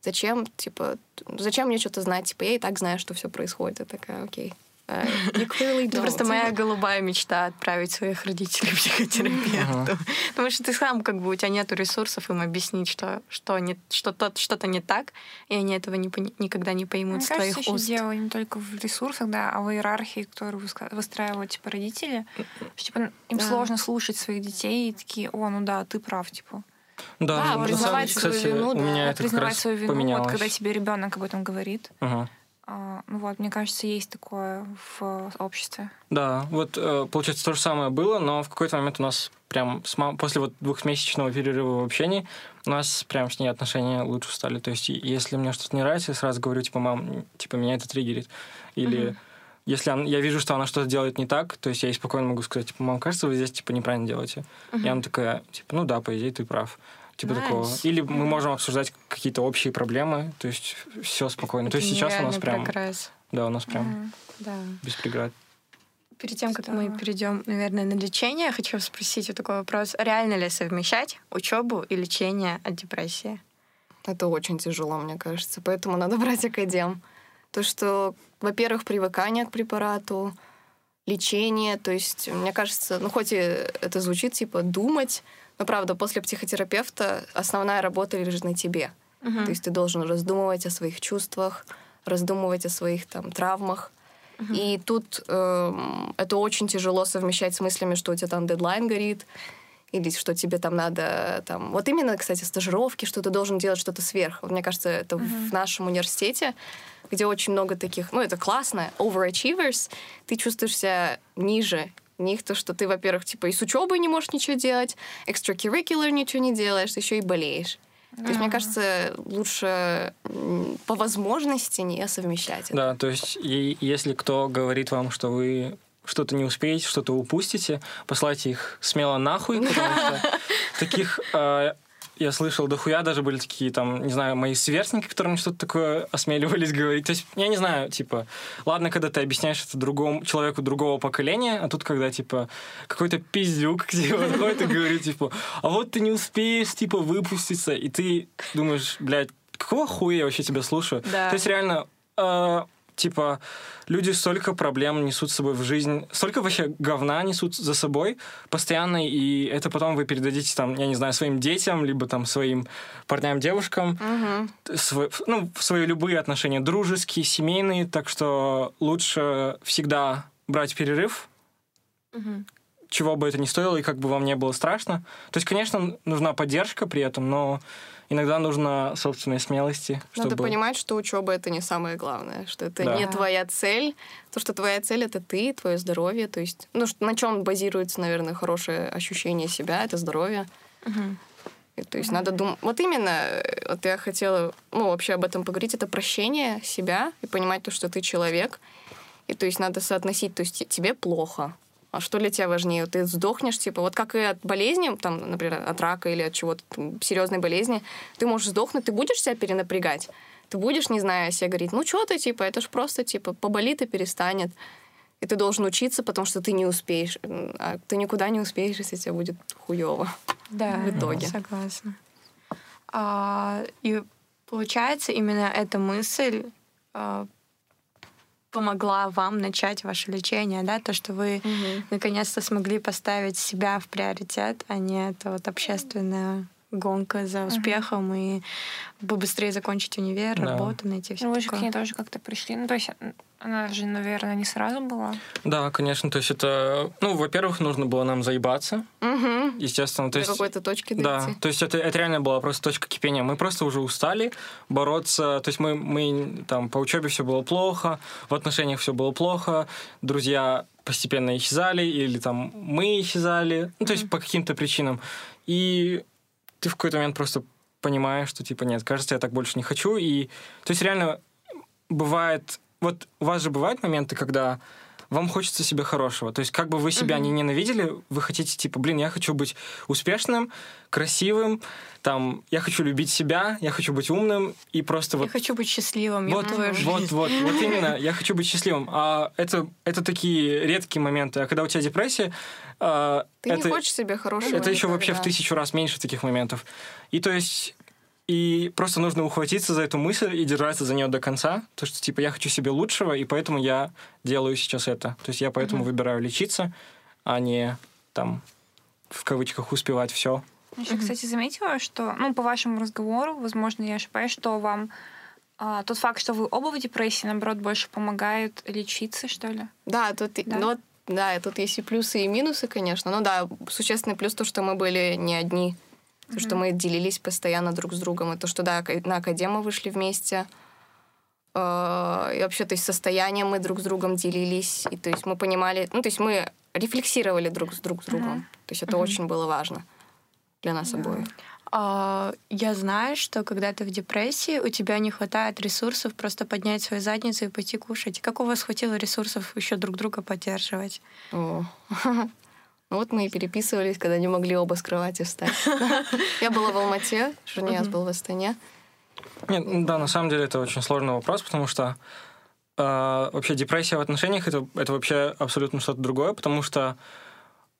Зачем, типа, зачем мне что-то знать? Типа, я и так знаю, что все происходит. Я такая, окей. Это просто моя голубая мечта отправить своих родителей к психотерапевту. Потому что ты сам, как бы, у тебя нет ресурсов им объяснить, что, что, не, что то, что-то не так, и они этого не, никогда не поймут Мне с твоих кажется, уст. дело не только в ресурсах, да, а в иерархии, которую выстраивают, типа, родители. Что, типа, им да. сложно слушать своих детей и такие, о, ну да, ты прав, типа. Да, да признавать свою кстати, вину, да, признавать свою вину, поменялось. вот когда тебе ребенок об этом говорит. А, ну вот, мне кажется, есть такое в обществе. Да, вот э, получается то же самое было, но в какой-то момент у нас прям с мам... после вот двухмесячного перерыва в общении у нас прям с ней отношения лучше стали. То есть если мне что-то не нравится, я сразу говорю, типа, мам, типа, меня это триггерит. Или угу. если она, я вижу, что она что-то делает не так, то есть я ей спокойно могу сказать, типа, мам, кажется, вы здесь, типа, неправильно делаете. Угу. И она такая, типа, ну да, по идее, ты прав. Типа nice. такого. Или мы можем обсуждать какие-то общие проблемы, то есть все спокойно. Это то есть сейчас у нас прям... Прогресс. Да, у нас прям mm-hmm. да. без преград. Перед тем, как мы перейдем, наверное, на лечение, я хочу спросить вот такой вопрос. Реально ли совмещать учебу и лечение от депрессии? Это очень тяжело, мне кажется. Поэтому надо брать академ. То, что, во-первых, привыкание к препарату, лечение. То есть, мне кажется, ну хоть и это звучит типа думать, но правда, после психотерапевта основная работа лежит на тебе. Uh-huh. То есть ты должен раздумывать о своих чувствах, раздумывать о своих там травмах. Uh-huh. И тут э, это очень тяжело совмещать с мыслями, что у тебя там дедлайн горит, или что тебе там надо там... Вот именно, кстати, стажировки, что ты должен делать что-то сверх. Вот, мне кажется, это uh-huh. в нашем университете, где очень много таких... Ну, это классно, overachievers, ты чувствуешь себя ниже них, то, что ты, во-первых, типа и с учебой не можешь ничего делать, extracurricular ничего не делаешь, еще и болеешь. То есть, мне кажется, лучше по возможности не совмещать это. Да, то есть и если кто говорит вам, что вы что-то не успеете, что-то упустите, послайте их смело нахуй, потому что таких э, я слышал дохуя, даже были такие там, не знаю, мои сверстники, которые мне что-то такое осмеливались говорить. То есть, я не знаю, типа, ладно, когда ты объясняешь это другому человеку другого поколения, а тут, когда, типа, какой-то пиздюк к тебе подходит и говорит, типа, а вот ты не успеешь, типа, выпуститься, и ты думаешь, блядь, какого хуя я вообще тебя слушаю? Да. То есть, реально, э, типа, люди столько проблем несут с собой в жизнь, столько вообще говна несут за собой постоянно, и это потом вы передадите, там, я не знаю, своим детям, либо там своим парням, девушкам, Мгм. св- ну, в свои любые отношения, дружеские, семейные, так что лучше всегда брать перерыв, Мгм. чего бы это ни стоило, и как бы вам не было страшно. То есть, конечно, нужна поддержка при этом, но иногда нужно собственной смелости, чтобы... Надо понимать, что учеба это не самое главное, что это Да. не твоя цель, то, что твоя цель это ты, твое здоровье, то есть, ну, что- на чем базируется, наверное, хорошее ощущение себя, это здоровье. Мгм. И, то есть надо думать... Вот именно, э, вот я хотела, ну, вообще об этом поговорить, это прощение себя и понимать то, что ты человек. И то есть надо соотносить, то есть тебе плохо, а что для тебя важнее? Ты сдохнешь, типа, вот как и от болезни, там, например, от рака или от чего-то, серьезной болезни, ты можешь сдохнуть, ты будешь себя перенапрягать? Ты будешь, не знаю, себе говорить, ну что ты, типа, это ж просто, типа, поболит и перестанет. И ты должен учиться, потому что ты не успеешь. А ты никуда не успеешь, если тебе будет хуево. Да, В итоге. согласна. А, и получается, именно эта мысль а, помогла вам начать ваше лечение, да, то, что вы наконец-то смогли поставить себя в приоритет, а не это вот общественная гонка за успехом и побыстрее закончить универ, Да. работу найти все Ну, вы же к ней тоже как-то пришли. Ну, то есть она же, наверное, не сразу была. Да, конечно, то есть это... Ну, во-первых, нужно было нам заебаться, Угу. естественно. То До есть... какой-то точки Да, дойти. то есть это, это реально была просто точка кипения. Мы просто уже устали бороться. То есть мы, мы там по учебе все было плохо, в отношениях все было плохо, друзья постепенно исчезали, или там мы исчезали, ну, то есть по каким-то причинам. И ты в какой-то момент просто понимаешь, что типа нет, кажется, я так больше не хочу. И то есть реально бывает... Вот у вас же бывают моменты, когда вам хочется себе хорошего. То есть как бы вы себя не ненавидели, вы хотите, типа, блин, я хочу быть успешным, красивым, там, я хочу любить себя, я хочу быть умным, и просто Я вот... хочу быть счастливым, я Вот, твою вот, жизнь. вот, вот именно, я хочу быть счастливым. А это, это такие редкие моменты. А когда у тебя депрессия, а, Ты это, не хочешь себе хорошего. это еще вообще в тысячу раз меньше таких моментов. И то есть и просто нужно ухватиться за эту мысль и держаться за нее до конца. То, что, типа, я хочу себе лучшего, и поэтому я делаю сейчас это. То есть я поэтому выбираю лечиться, а не там в кавычках успевать все. Еще, кстати, заметила, что, ну, по вашему разговору, возможно, я ошибаюсь, что вам а, тот факт, что вы оба в депрессии, наоборот, больше помогает лечиться, что ли? Да, тут, Да? ну вот, да, тут есть и плюсы, и минусы, конечно. Ну да, существенный плюс то, что мы были не одни. То, что мы делились постоянно друг с другом. И то, что, да, на академу вышли вместе. Э, И вообще, то есть состояние мы друг с другом делились. И то есть мы понимали... Ну, то есть мы рефлексировали друг с друг с другом. То есть это очень было важно для нас обоих. А, Я знаю, что когда ты в депрессии, у тебя не хватает ресурсов просто поднять свою задницу и пойти кушать. Как у вас хватило ресурсов еще друг друга поддерживать? О. Ну вот мы и переписывались, когда не могли оба с кровати встать. Я была в Алмате, Журнияз был в Астане. Нет, ну да, на самом деле это очень сложный вопрос, потому что э, вообще депрессия в отношениях это, это вообще абсолютно что-то другое, потому что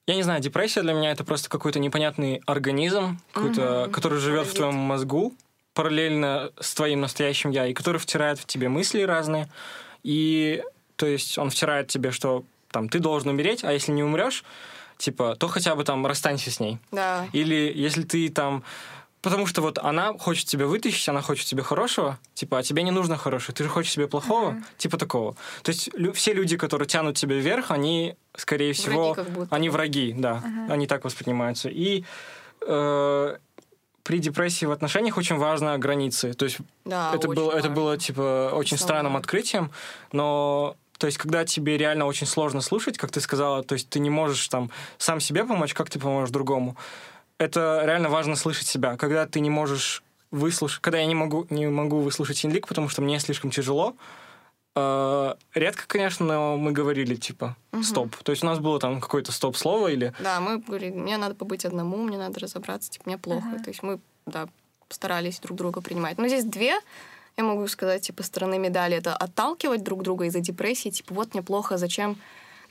я не знаю, депрессия для меня это просто какой-то непонятный организм, какой-то, который живет в твоем мозгу параллельно с твоим настоящим я, и который втирает в тебе мысли разные. И то есть он втирает тебе, что там ты должен умереть, а если не умрешь, типа, то хотя бы там расстанься с ней. Да. Или если ты там... Потому что вот она хочет тебя вытащить, она хочет тебе хорошего, типа, а тебе не нужно хорошего, ты же хочешь себе плохого, типа такого. То есть лю- все люди, которые тянут тебя вверх, они, скорее всего, как будто они враги, да, они так воспринимаются. И э, при депрессии в отношениях очень важно границы. То есть Да, это, было, это важно. было, типа, очень Самое. странным открытием, но то есть, когда тебе реально очень сложно слушать, как ты сказала, то есть ты не можешь там сам себе помочь, как ты поможешь другому, это реально важно слышать себя. Когда ты не можешь выслушать, когда я не могу, не могу выслушать инлик, потому что мне слишком тяжело, э, редко, конечно, но мы говорили, типа, стоп. То есть у нас было там какое-то стоп-слово или... Да, мы говорили, мне надо побыть одному, мне надо разобраться, типа, мне плохо. То есть мы, да, старались друг друга принимать. Но здесь две, я могу сказать, типа, стороны медали. Это отталкивать друг друга из-за депрессии, типа, вот мне плохо, зачем...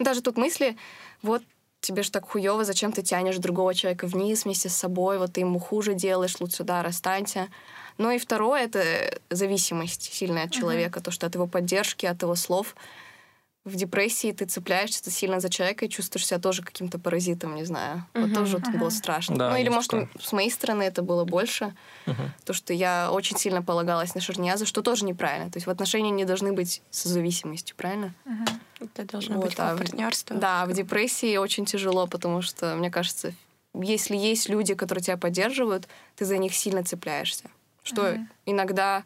Даже тут мысли, вот тебе же так хуево, зачем ты тянешь другого человека вниз вместе с собой, вот ты ему хуже делаешь, лучше, да, расстанься. Ну и второе — это зависимость сильная от человека, то, что от его поддержки, от его слов в депрессии ты цепляешься сильно за человека и чувствуешь себя тоже каким-то паразитом, не знаю. Вот Мгм, тоже вот было страшно. Да, ну или, может, такое. с моей стороны это было больше. Мгм. То, что я очень сильно полагалась на Шерниаза, что тоже неправильно. То есть в отношения не должны быть с зависимостью, правильно? Это должно Вот, быть а как в- партнерство. Да, в депрессии очень тяжело, потому что, мне кажется, если есть люди, которые тебя поддерживают, ты за них сильно цепляешься. Что иногда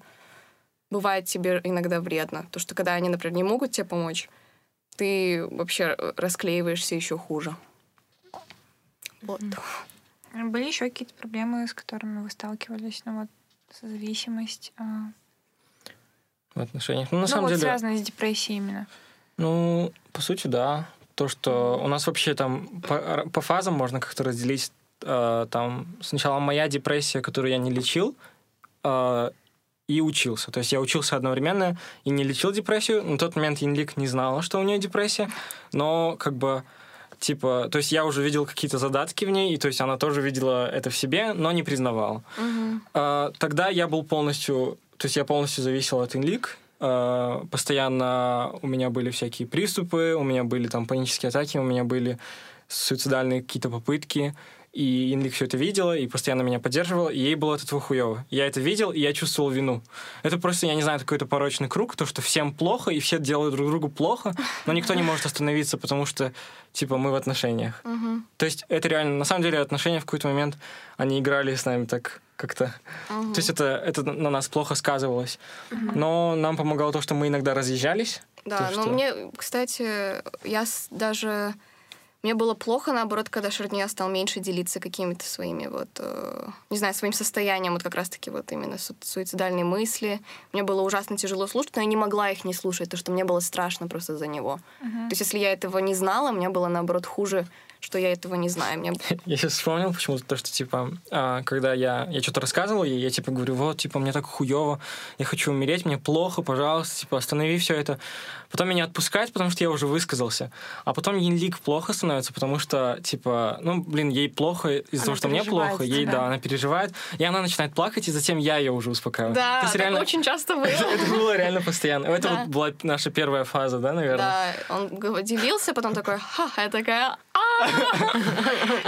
бывает тебе иногда вредно. То, что когда они, например, не могут тебе помочь, ты вообще расклеиваешься еще хуже. Вот. Были еще какие-то проблемы, с которыми вы сталкивались? Ну вот, созависимость. а, В отношениях. Ну, на ну самом вот деле... связанные с депрессией именно. Ну, по сути, да. То, что у нас вообще там по, по фазам можно как-то разделить. э, там сначала моя депрессия, которую я не лечил, э, и учился. То есть я учился одновременно и не лечил депрессию. На тот момент Янлик не знала, что у нее депрессия, но как бы типа, то есть я уже видел какие-то задатки в ней, и то есть она тоже видела это в себе, но не признавала. А, Тогда я был полностью, то есть я полностью зависел от Инлик. А, Постоянно у меня были всякие приступы, у меня были там панические атаки, у меня были суицидальные какие-то попытки. И Инлик все это видела и постоянно меня поддерживала, и ей было от этого хуево. Я это видел, и я чувствовал вину. Это просто, я не знаю, какой-то порочный круг, то, что всем плохо, и все делают друг другу плохо, но никто не может остановиться, потому что, типа, мы в отношениях. То есть это реально, на самом деле, отношения в какой-то момент, они играли с нами так как-то... То есть это, это на нас плохо сказывалось. Но нам помогало то, что мы иногда разъезжались. Да, То, но что- мне, кстати, я даже... Мне было плохо, наоборот, когда Шардния стал меньше делиться какими-то своими вот, э, не знаю, своим состоянием, вот как раз-таки вот именно су- суицидальные мысли. Мне было ужасно тяжело слушать, но я не могла их не слушать, потому что мне было страшно просто за него. То есть если я этого не знала, мне было, наоборот, хуже, что я этого не знаю. Мне... Я сейчас вспомнил почему-то то, что, типа, а, когда я, я что-то рассказывал ей, я, типа, говорю, вот, типа, мне так хуево, я хочу умереть, мне плохо, пожалуйста, типа, останови все это. Потом меня отпускать, потому что я уже высказался. А потом Янлик плохо становится, потому что, типа, ну, блин, ей плохо из-за того, что мне плохо, ей, тебя. да, она переживает, и она начинает плакать, и затем я ее уже успокаиваю. Да, То есть так реально- очень часто было. Это, это было реально постоянно. Это Да. вот была наша первая фаза, да, наверное? Да, он делился, потом такой, ха, я такая, «А!»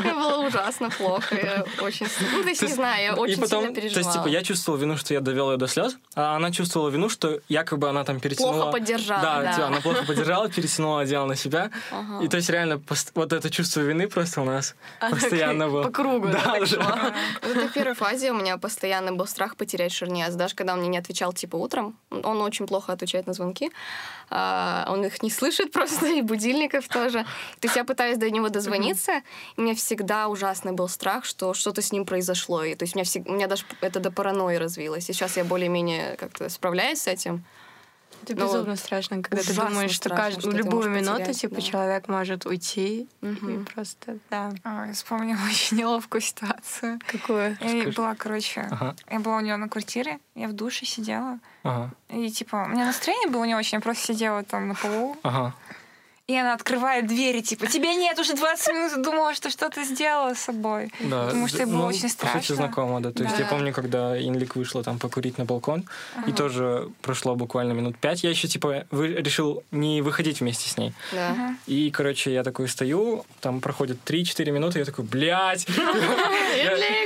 Мне было ужасно плохо. Я очень... Ну, то есть, То не знаю, я и очень потом, сильно переживала. То есть, типа, я чувствовал вину, что я довел ее до слез, а она чувствовала вину, что якобы она там перетянула... Плохо поддержала, Да, да. типа, она плохо поддержала, перетянула одеяло на себя. И то есть реально вот это чувство вины просто у нас постоянно было. По кругу, да, Да, так да. шла. Вот это в первой фазе у меня постоянно был страх потерять Шерниаз. Даже когда он мне не отвечал, типа, утром, он очень плохо отвечает на звонки. А, Он их не слышит просто, и будильников тоже. То есть я пытаюсь до него дозвониться, и у меня всегда ужасный был страх, что что-то с ним произошло. И, то есть у меня, всег- у меня даже это до паранойи развилось. И сейчас я более-менее как-то справляюсь с этим. Это Ну, безумно страшно, когда ты думаешь, что страшно, кажд- что любую минуту потерять, типа да. человек может уйти и Мгм. просто да. А, Я вспомнила очень неловкую ситуацию. Какое? Я Расскажи. была, короче, Ага, я была у нее на квартире, я в душе сидела. ага, И типа, у меня настроение было не очень, я просто сидела там на полу. ага. И она открывает двери, типа, тебе нет уже 20 минут, думала, что что-то сделала с собой. Да, Потому что было ну, очень По сути, страшно. знакомо, да. То есть я Да. помню, когда Инлик вышла там покурить на балкон, и тоже прошло буквально минут пять. Я еще, типа, вы, решил не выходить вместе с ней. Да. И, короче, я такой стою, там проходит 3-4 минуты, я такой, блядь!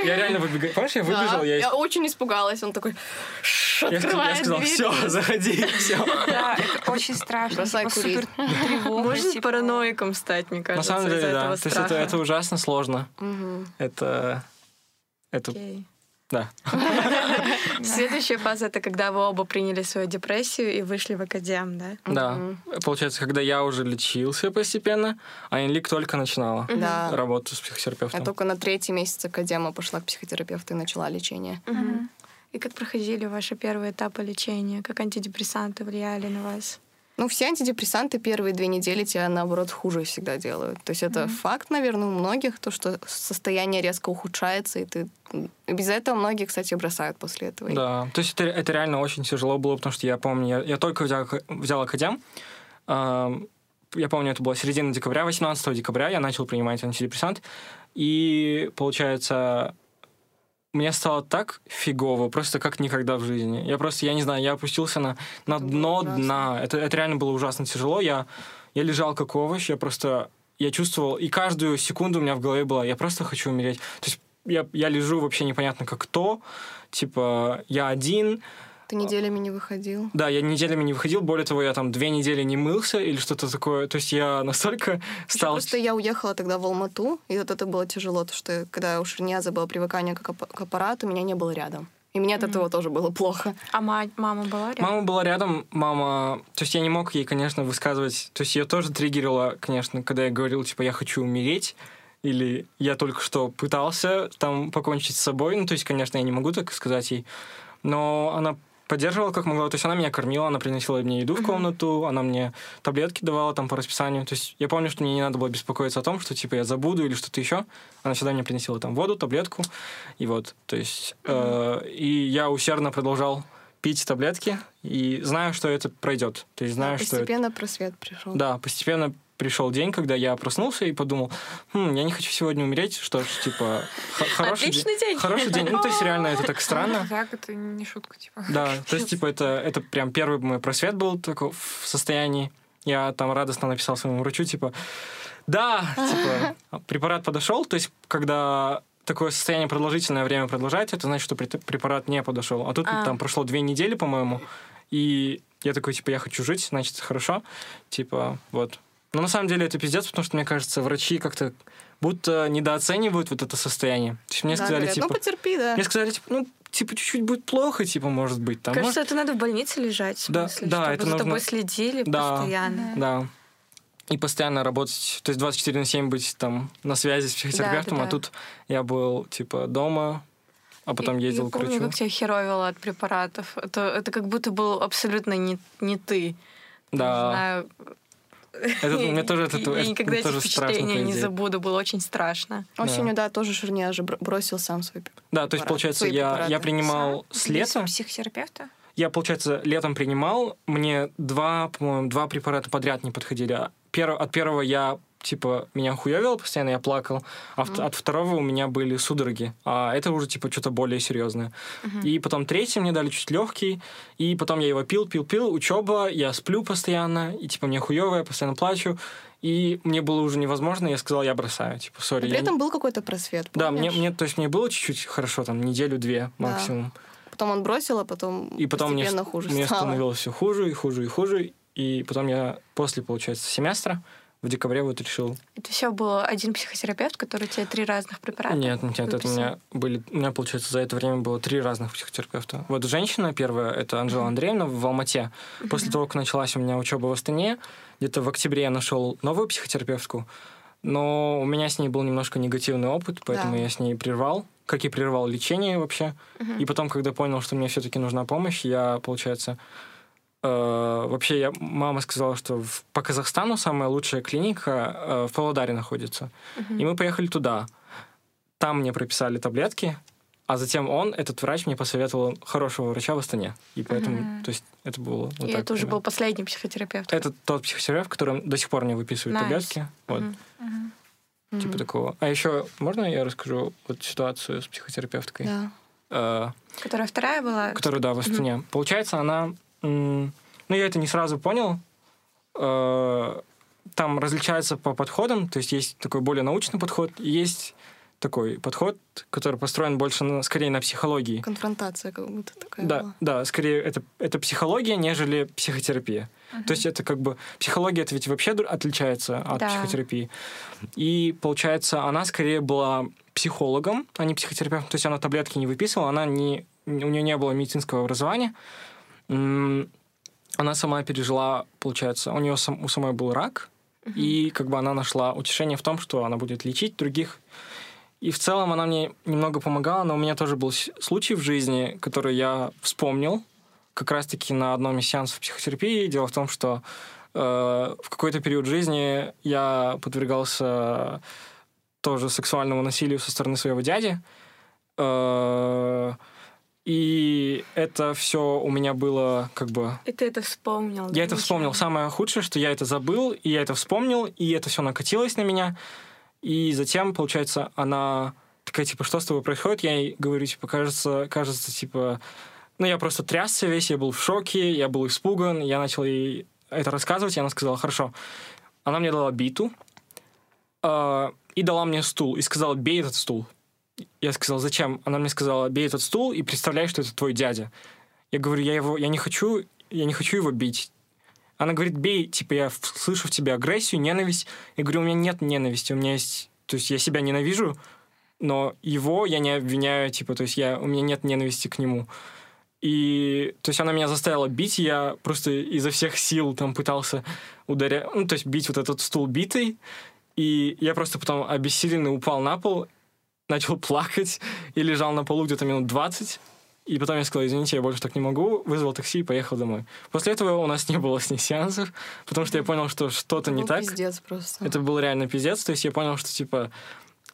Я реально выбегаю. Помнишь, я выбежал, Да. я очень испугалась. Он такой «Шш, я, сказал- все, заходи, все. Да, это очень страшно. Бросай типа, курить. супер тревога. Можно типа. параноиком стать, мне На кажется, самом из-за деле, да. То есть это, это ужасно сложно. Мгм. Это... Это... Окей. Да. Следующая фаза это когда вы оба приняли свою депрессию и вышли в академ, да? Да. Получается, когда я уже лечился постепенно, а Инлик только начинала Да. работу с Я психотерапевтом. только на третий месяц академа пошла к психотерапевту и начала лечение. И как проходили ваши первые этапы лечения? Как антидепрессанты влияли на вас? Ну, все антидепрессанты первые две недели тебя, наоборот, хуже всегда делают. То есть это mm-hmm. факт, наверное, у многих, то, что состояние резко ухудшается, и ты... Без этого многие, кстати, бросают после этого. Да, то есть это, это реально очень тяжело было, потому что я помню, я, я только взял, взял академ, э, я помню, это было середина декабря, 18 декабря я начал принимать антидепрессант, и, получается, мне стало так фигово, просто как никогда в жизни. Я просто, я не знаю, я опустился на, на дно дна. Это, это реально было ужасно тяжело. Я, я лежал как овощ, я просто, я чувствовал, и каждую секунду у меня в голове была, я просто хочу умереть. То есть я, я лежу вообще непонятно как кто, типа я один, ты неделями не выходил? Да, я неделями не выходил. Более того, я там две недели не мылся или что-то такое. То есть я настолько стал... Просто я уехала тогда в Алмату, и вот это было тяжело, потому что когда у Шерняза было привыкание к, к аппарату, меня не было рядом. И мне от mm-hmm. этого тоже было плохо. А мать, мама была рядом? Мама была рядом. Мама... То есть я не мог ей, конечно, высказывать... То есть ее тоже триггерило, конечно, когда я говорил, типа, я хочу умереть или я только что пытался там покончить с собой. Ну, то есть, конечно, я не могу так сказать ей. Но она поддерживала как могла. То есть она меня кормила, она приносила мне еду в комнату, она мне таблетки давала там по расписанию. То есть я помню, что мне не надо было беспокоиться о том, что типа я забуду или что-то еще. Она всегда мне приносила там воду, таблетку. И вот, то есть... Э, и я усердно продолжал пить таблетки и знаю, что это пройдет. То есть знаю, постепенно что... Постепенно просвет пришел. Да, постепенно пришел день, когда я проснулся и подумал, хм, я не хочу сегодня умереть, что ж, типа, хороший Отличный день. Хороший день. Ну, то есть реально это так странно. Так, это не шутка, типа. Да, то есть, типа, это, это прям первый мой просвет был такой в состоянии. Я там радостно написал своему врачу, типа, да, типа, препарат подошел, то есть, когда такое состояние продолжительное время продолжается, это значит, что препарат не подошел. А тут а. там прошло две недели, по-моему, и я такой, типа, я хочу жить, значит, хорошо. Типа, вот. Но на самом деле это пиздец, потому что, мне кажется, врачи как-то будто недооценивают вот это состояние. То есть мне да, сказали, говорят, типа... Ну, потерпи, да. Мне сказали, типа, ну, типа, чуть-чуть будет плохо, типа, может быть. Там, Кажется, может... это надо в больнице лежать, в да, смысле, да, чтобы это за нужно... тобой следили да, постоянно. Да, и постоянно работать, то есть 24 на 7 быть там на связи с психотерапевтом, да, да, да. а тут я был, типа, дома, а потом и, ездил я к врачу. Помню, как тебя херовило от препаратов. Это, это как будто был абсолютно не, не ты. Да. Не знаю, это, мне тоже это, я это, никогда тоже эти впечатления не забуду, было очень страшно. Осенью, да, да тоже Шерня же бросил сам свой Да, то есть, получается, я, я принимал сам? с лета... психотерапевта? Я, получается, летом принимал, мне два, по-моему, два препарата подряд не подходили. Перв, от первого я типа, меня хуевило постоянно, я плакал, а mm. от второго у меня были судороги, а это уже, типа, что-то более серьезное. Mm-hmm. И потом третий мне дали чуть легкий, и потом я его пил, пил, пил, учеба, я сплю постоянно, и, типа, мне хуево, я постоянно плачу, и мне было уже невозможно, я сказал, я бросаю, типа, сори. При этом не... был какой-то просвет, помнишь? Да, мне, мне, то есть мне было чуть-чуть хорошо, там, неделю-две максимум. Да. Потом он бросил, а потом и потом мне, хуже мне стало. становилось все хуже и хуже и хуже, и потом я после, получается, семестра в декабре вот решил. Это все был один психотерапевт, который тебе три разных препарата? Нет, нет, выписал? это у меня были, у меня, получается, за это время было три разных психотерапевта. Вот женщина первая, это Анжела mm-hmm. Андреевна в Алмате. Mm-hmm. После того, как началась у меня учеба в Астане, где-то в октябре я нашел новую психотерапевтку, но у меня с ней был немножко негативный опыт, поэтому да. я с ней прервал, как и прервал лечение вообще. Mm-hmm. И потом, когда понял, что мне все-таки нужна помощь, я, получается, вообще, я, мама сказала, что в, по Казахстану самая лучшая клиника э, в Павлодаре находится. Uh-huh. И мы поехали туда. Там мне прописали таблетки, а затем он, этот врач, мне посоветовал хорошего врача в Астане. И поэтому, uh-huh. то есть, это было вот И так, это уже был последний психотерапевт? Это тот психотерапевт, который до сих пор мне выписывает nice. таблетки. Вот. Uh-huh. Uh-huh. Типа такого. А еще можно я расскажу вот ситуацию с психотерапевткой? Да. Э, которая вторая была? Которая, да, в Астане. Uh-huh. Получается, она ну, я это не сразу понял. Э, там различается по подходам, то есть есть такой более научный подход, есть такой подход, который построен больше, на, скорее, на психологии. Конфронтация как будто такая Да, была. да, скорее это, это психология, нежели психотерапия. Uh-huh. То есть это как бы... Психология это ведь вообще отличается от да. психотерапии. И, получается, она скорее была психологом, а не психотерапевтом. То есть она таблетки не выписывала, она не, у нее не было медицинского образования, она сама пережила, получается, у нее сам, у самой был рак, uh-huh. и как бы она нашла утешение в том, что она будет лечить других. И в целом она мне немного помогала, но у меня тоже был случай в жизни, который я вспомнил как раз-таки на одном из сеансов психотерапии. Дело в том, что э, в какой-то период жизни я подвергался тоже сексуальному насилию со стороны своего дяди. Э, и это все у меня было как бы И ты это вспомнил. да, я это вспомнил. нечаянно? Самое худшее, что я это забыл, и я это вспомнил, и это все накатилось на меня. И затем, получается, она такая, типа, что с тобой происходит? Я ей говорю, типа, кажется, кажется, типа... Ну, я просто трясся весь, я был в шоке, я был испуган. Я начал ей это рассказывать, и она сказала, хорошо. Она мне дала биту э, и дала мне стул, и сказала, бей этот стул. Я сказал, зачем? Она мне сказала, бей этот стул и представляй, что это твой дядя. Я говорю, я его, я не хочу, я не хочу его бить. Она говорит, бей, типа, я слышу в тебе агрессию, ненависть. Я говорю, у меня нет ненависти, у меня есть... То есть я себя ненавижу, но его я не обвиняю, типа, то есть я, у меня нет ненависти к нему. И, то есть она меня заставила бить, я просто изо всех сил там пытался ударять, ну, то есть бить вот этот стул битой, и я просто потом обессиленный упал на пол, начал плакать и лежал на полу где-то минут 20. И потом я сказал, извините, я больше так не могу, вызвал такси и поехал домой. После этого у нас не было с ней сеансов, потому что я понял, что что-то не так. Пиздец просто. Это был реально пиздец. То есть я понял, что, типа,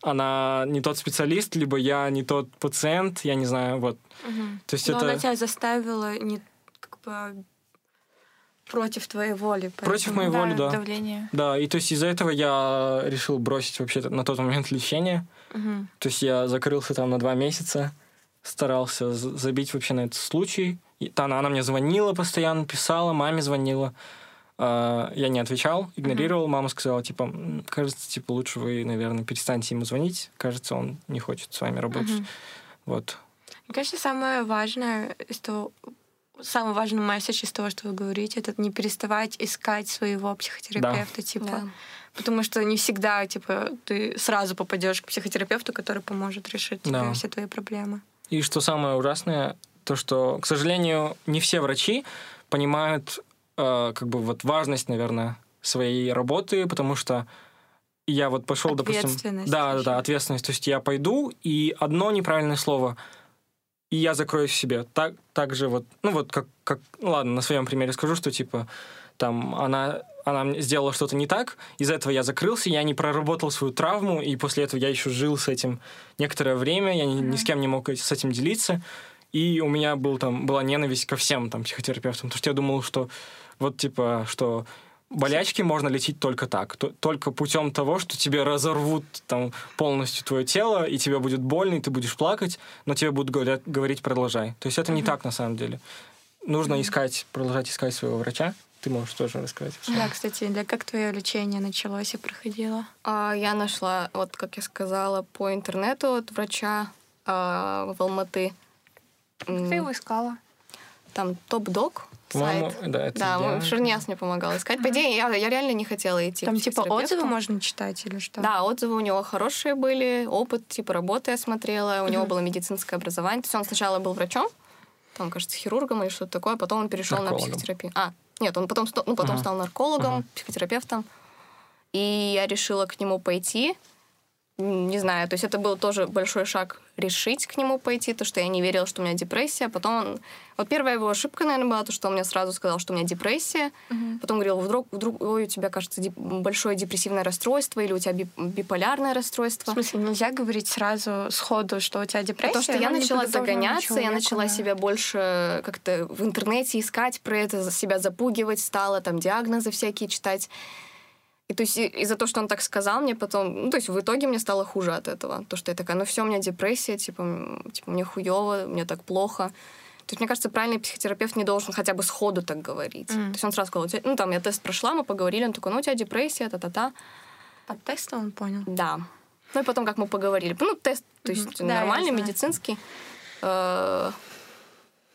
она не тот специалист, либо я не тот пациент, я не знаю, вот. Мгм. То есть Но это... она тебя заставила не как бы против твоей воли. Против поэтому- моей воли, да. давление. Да, и то есть из-за этого я решил бросить вообще на тот момент лечение. Мгм. То есть я закрылся там на два месяца, старался забить вообще на этот случай. И та- она, она мне звонила постоянно, писала, маме звонила. А, Я не отвечал, игнорировал. Мама сказала, типа, «М, кажется, типа, лучше вы, наверное, перестаньте ему звонить. Кажется, он не хочет с вами работать. Мгм. Вот. Мне кажется, самое важное того, самый важный месседж из того, что вы говорите, это не переставать искать своего психотерапевта, типа. Да. Потому что не всегда, типа, ты сразу попадешь к психотерапевту, который поможет решить тебе Да. все твои проблемы. И что самое ужасное, то что, к сожалению, не все врачи понимают э, как бы вот важность, наверное, своей работы, потому что я вот пошел, допустим... Да, да, да, ответственность. То есть я пойду, и одно неправильное слово, и я закроюсь в себе. Так, так же вот, ну вот как, как, ну ладно, на своем примере скажу, что типа там она, она сделала что-то не так, из-за этого я закрылся, я не проработал свою травму, и после этого я еще жил с этим некоторое время, я ни, ни с кем не мог с этим делиться, и у меня был там, была ненависть ко всем там психотерапевтам, потому что я думал, что вот типа, что болячки можно лечить только так, то- только путем того, что тебе разорвут там полностью твое тело, и тебе будет больно, и ты будешь плакать, но тебе будут говорят, говорить продолжай. То есть это не так на самом деле. Нужно искать, продолжать искать своего врача. Ты можешь тоже рассказать. Да, кстати, да, как твое лечение началось и проходило? А, Я нашла, вот как я сказала, по интернету от врача а, в Алматы. Ты его искала. Там топ-дог По-моему, сайт. да, это Да, идеально. Шерняс мне помогал искать. По идее, я, я реально не хотела идти. Там типа отзывы можно читать или что? Да, отзывы у него хорошие были, опыт типа работы я смотрела, у него было медицинское образование. То есть он сначала был врачом, там, кажется, хирургом или что-то такое, потом он перешел на Наркологом. психотерапию. А, нет, он потом, ну, потом Ага. стал наркологом, Ага. психотерапевтом. И я решила к нему пойти. Не знаю, то есть это был тоже большой шаг решить к нему пойти, то, что я не верила, что у меня депрессия. Потом он... Вот первая его ошибка, наверное, была, то, что он мне сразу сказал, что у меня депрессия. Потом говорил, вдруг, вдруг ой, у тебя, кажется, дип- большое депрессивное расстройство или у тебя би- биполярное В расстройство. смысле, нельзя говорить сразу сходу, что у тебя депрессия? Потому что я начала загоняться, я начала да. себя больше как-то в интернете искать про это, себя запугивать стала, там диагнозы всякие читать. И то есть из-за того, что он так сказал мне потом, ну то есть в итоге мне стало хуже от этого. То, что я такая, ну все, у меня депрессия, типа, типа мне хуево, мне так плохо. То есть, мне кажется, правильный психотерапевт не должен хотя бы сходу так говорить. Мгм. То есть он сразу сказал, «У тебя- ну там я тест прошла, мы поговорили, он такой, ну у тебя депрессия, та-та-та. Под тестом он понял. Да. Ну и потом, как мы поговорили. Ну, тест, то есть Да, я нормальный, знаю. медицинский. Э,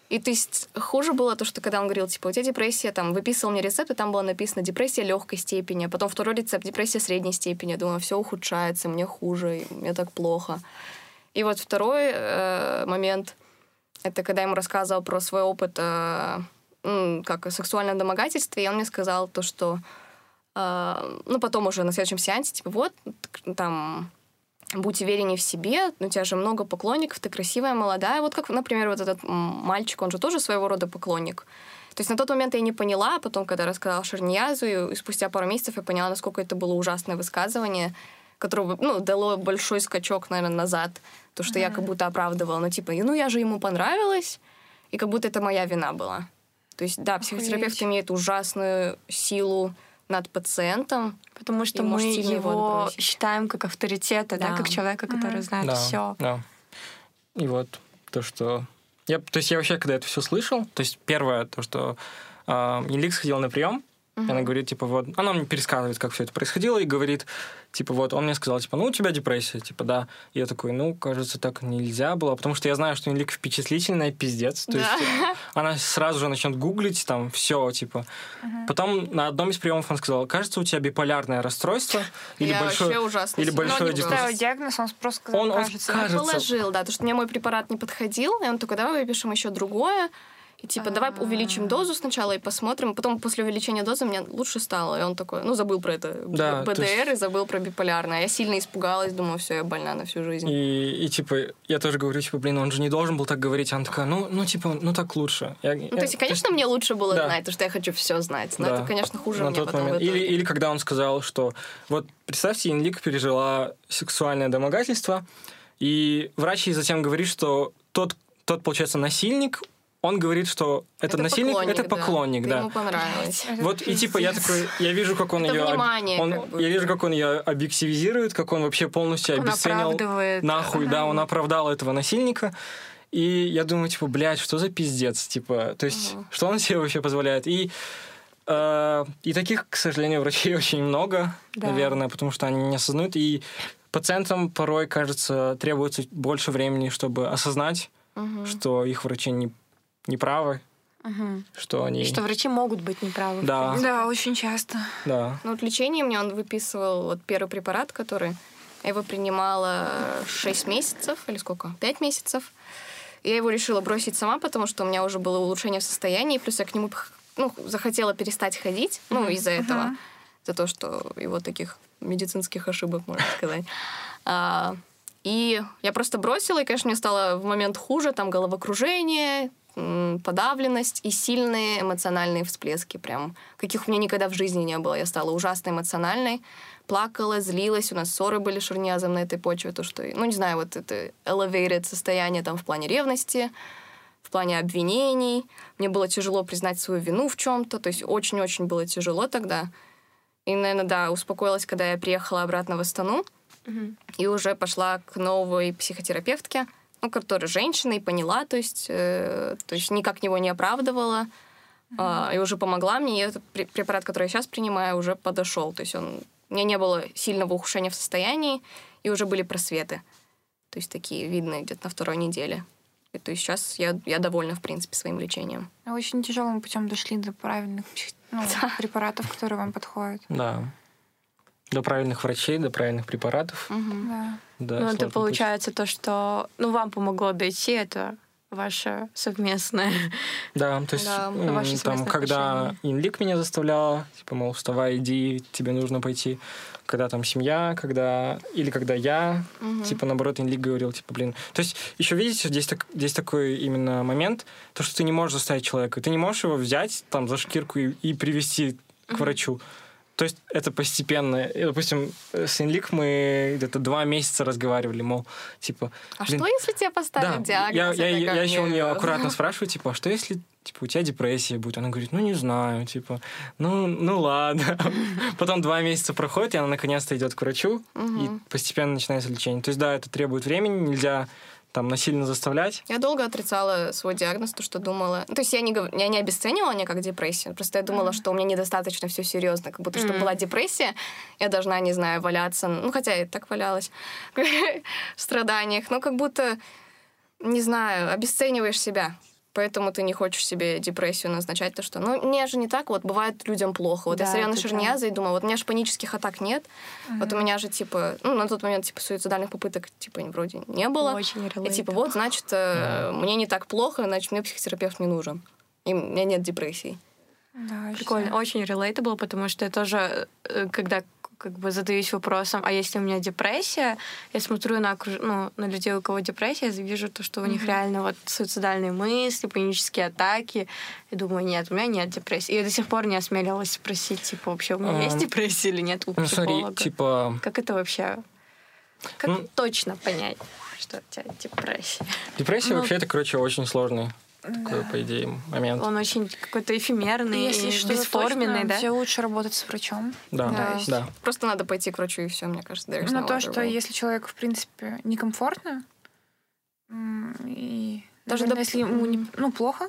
И то есть хуже было то, что когда он говорил, типа, у тебя депрессия, там, выписывал мне рецепт, и там было написано депрессия легкой степени, а потом второй рецепт депрессия средней степени. Я думаю, все ухудшается, мне хуже, мне так плохо. И вот второй э, момент, это когда я ему рассказывала про свой опыт э, как сексуальное домогательство, и он мне сказал то, что э, ну, потом уже на следующем сеансе, типа, вот, там, будь увереннее в себе, у тебя же много поклонников, ты красивая, молодая. Вот как, например, вот этот мальчик, он же тоже своего рода поклонник. То есть на тот момент я не поняла, а потом, когда рассказала Шарниязу, и, спустя пару месяцев я поняла, насколько это было ужасное высказывание, которое ну, дало большой скачок, наверное, назад. То, что я как будто оправдывала. Ну, типа, ну, я же ему понравилась, и как будто это моя вина была. То есть, да, психотерапевт Охуеть. имеет ужасную силу над пациентом. Потому что мы его его считаем как авторитета, да, Да. как человека, который знает да, все. да. И вот то, что... Я, то есть я вообще, когда это все слышал, то есть первое, то, что э, Елик сходил на прием, и она говорит, типа, вот, она мне пересказывает, как все это происходило, и говорит, типа, вот, он мне сказал, типа, ну, у тебя депрессия, типа, да. И я такой, ну, кажется, так нельзя было, потому что я знаю, что Елик впечатлительная пиздец. То Да. есть э, она сразу же начнет гуглить, там, все, типа. Потом на одном из приемов он сказал, кажется, у тебя биполярное расстройство или я большое... вообще ужасно. или большое Но не депрессия. Ставил диагноз, он просто сказал, Он- он кажется. скажет. кажется. Положил, да, потому что мне мой препарат не подходил, и он такой, давай выпишем еще другое. И типа, давай А. увеличим дозу сначала и посмотрим. Потом после увеличения дозы мне лучше стало. И он такой, ну, забыл про это Да, то БДР есть- и забыл про биполярное. Я сильно испугалась, думаю, все, я больна на всю жизнь. И, и, типа, я тоже говорю, типа, блин, он же не должен был так говорить. Она такая, ну, ну типа, ну так лучше. Я- Ну, я- то есть, конечно, мне лучше было Да. знать, потому что я хочу все знать. Но Да. это, конечно, хуже на мне тот потом момент. Или, или когда он сказал, что вот представьте, Инлик пережила сексуальное домогательство, и врач ей затем говорит, что тот, тот получается, насильник, он говорит, что этот насильник это поклонник, Ты да. ему понравилось. Это Вот и типа я такой, я вижу, как он Это ее, внимание, он- как бы. я вижу, как он ее объективизирует, как он вообще полностью Он обесценил нахуй, да, он оправдал этого насильника. И я думаю, типа, блядь, что за пиздец, типа, то есть, Ага. что он себе вообще позволяет? И, э, и таких, к сожалению, врачей очень много, Да. наверное, потому что они не осознают. И пациентам порой, кажется, требуется больше времени, чтобы осознать, Мгм. что их врачи не, не правы, Мгм. что они... Что врачи могут быть неправы. Да, Да, очень часто. да. Ну, вот лечение мне он выписывал, вот первый препарат, который я его принимала 6 месяцев, или сколько? 5 месяцев. Я его решила бросить сама, потому что у меня уже было улучшение в состоянии, плюс я к нему ну, захотела перестать ходить, ну, из-за этого, за то, что его таких медицинских ошибок, можно сказать. А, И я просто бросила, и, конечно, мне стало в момент хуже, там головокружение, подавленность и сильные эмоциональные всплески, прям каких у меня никогда в жизни не было. Я стала ужасно эмоциональной, плакала, злилась, у нас ссоры были с на этой почве, то, что, ну, не знаю, вот это elevated состояние там в плане ревности, в плане обвинений. Мне было тяжело признать свою вину в чем-то, то есть очень-очень было тяжело тогда. И, наверное, да, успокоилась, когда я приехала обратно в Астану Мгм. и уже пошла к новой психотерапевтке, ну, которая женщина, и поняла, то есть, э, то есть никак его не оправдывала, а, и уже помогла мне, и этот пре- препарат, который я сейчас принимаю, уже подошел. То есть он... У меня не было сильного ухудшения в состоянии, и уже были просветы. То есть такие видные где-то на второй неделе. И, то есть сейчас я, я довольна, в принципе, своим лечением. А Очень тяжелым путем дошли до правильных ну, препаратов, которые вам подходят. Да. До правильных врачей, до правильных препаратов. Мгм. Да. Да, ну, это сложный путь. получается то, что ну, вам помогло дойти, это ваше совместное. Да, то есть Да, м, ваши там, когда. Инлик меня заставляла, типа, мол, вставай, иди, тебе нужно пойти. Когда там семья, когда... Или когда я, Мгм. типа, наоборот, Инлик говорил, типа, блин... То есть еще, видите, здесь, так, здесь такой именно момент, то, что ты не можешь заставить человека. Ты не можешь его взять там за шкирку и, и привести к врачу. То есть это постепенно. И, допустим, с Инлик мы где-то два месяца разговаривали, мол, типа... А блин, что, если тебе поставят диагноз? я, я, я, как еще у нее аккуратно спрашиваю, типа, а что если типа, у тебя депрессия будет? Она говорит, ну, не знаю, типа, ну, ну ладно. Потом два месяца проходит, и она наконец-то идет к врачу, и постепенно начинается лечение. То есть, да, это требует времени, нельзя там насильно заставлять. Я долго отрицала свой диагноз, то, что думала... Ну, то есть я не, гов- я не обесценивала никак депрессию, просто я думала, что у меня недостаточно все серьезно, как будто, чтобы Мгм. была депрессия, я должна, не знаю, валяться, ну, хотя я и так валялась в страданиях, но как будто, не знаю, обесцениваешь себя. Поэтому ты не хочешь себе депрессию назначать, то что, ну, мне же не так, вот бывает людям плохо. Вот я Да, смотрела на. Шерниаза и думала, вот у меня же панических атак нет, вот у меня же, типа, ну, на тот момент, типа, суицидальных попыток, типа, вроде не было. Очень И типа, вот, значит, э, мне не так плохо, значит, мне психотерапевт не нужен. И у меня нет депрессии. Да, Прикольно, очень relatable, потому что я тоже, э, когда как бы задаюсь вопросом, а если у меня депрессия, я смотрю на, окруж- ну, на людей, у кого депрессия, я вижу то, что у них реально вот суицидальные мысли, панические атаки. И думаю, нет, у меня нет депрессии. И я до сих пор не осмелилась спросить, типа, вообще у меня А, есть депрессия или нет у Ну, смотри, психолога. типа, Как это вообще? Как Ну- точно понять, что у тебя депрессия? депрессия Ну, вообще это, короче, очень сложный, такой, Да. по идее, момент. Он очень какой-то эфемерный, Если и что-то бесформенный, точно, да? все лучше работать с врачом. Да, Да. да. Просто надо пойти к врачу, и все, мне кажется. Но то, что way. если человеку, в принципе, некомфортно, и Даже доп- если ему не, ну, плохо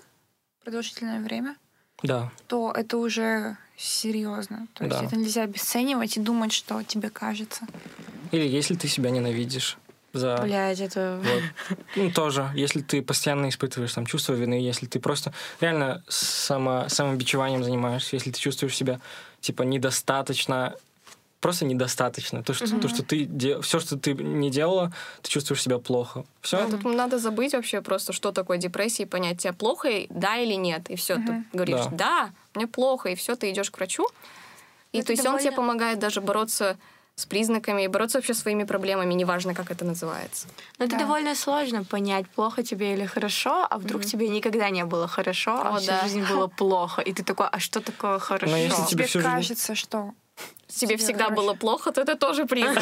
продолжительное время, Да, то это уже серьезно. То есть Да. это нельзя обесценивать и думать, что тебе кажется. Или если ты себя ненавидишь за... Блядь, это... Вот. Ну, тоже, если ты постоянно испытываешь там чувство вины, если ты просто реально само, самобичеванием занимаешься, если ты чувствуешь себя, типа, недостаточно, просто недостаточно. То, что, то, что ты де... все, что ты не делала, ты чувствуешь себя плохо. Все. Да, тут надо забыть вообще просто, что такое депрессия, и понять, тебе плохо, и- да или нет. И все, ты Мгм. говоришь, Да. да. мне плохо, и все, ты идешь к врачу. И Это то есть он тебе довольно- помогает даже бороться с признаками и бороться вообще своими проблемами, неважно, как это называется. Но это Да. довольно сложно понять, плохо тебе или хорошо, а вдруг тебе никогда не было хорошо, а О, всю да. жизнь было плохо. И ты такой, а что такое хорошо? если Если тебе тебе всю жизнь- кажется, что Тебе Тебе всегда хорошо. было плохо, то это тоже признак.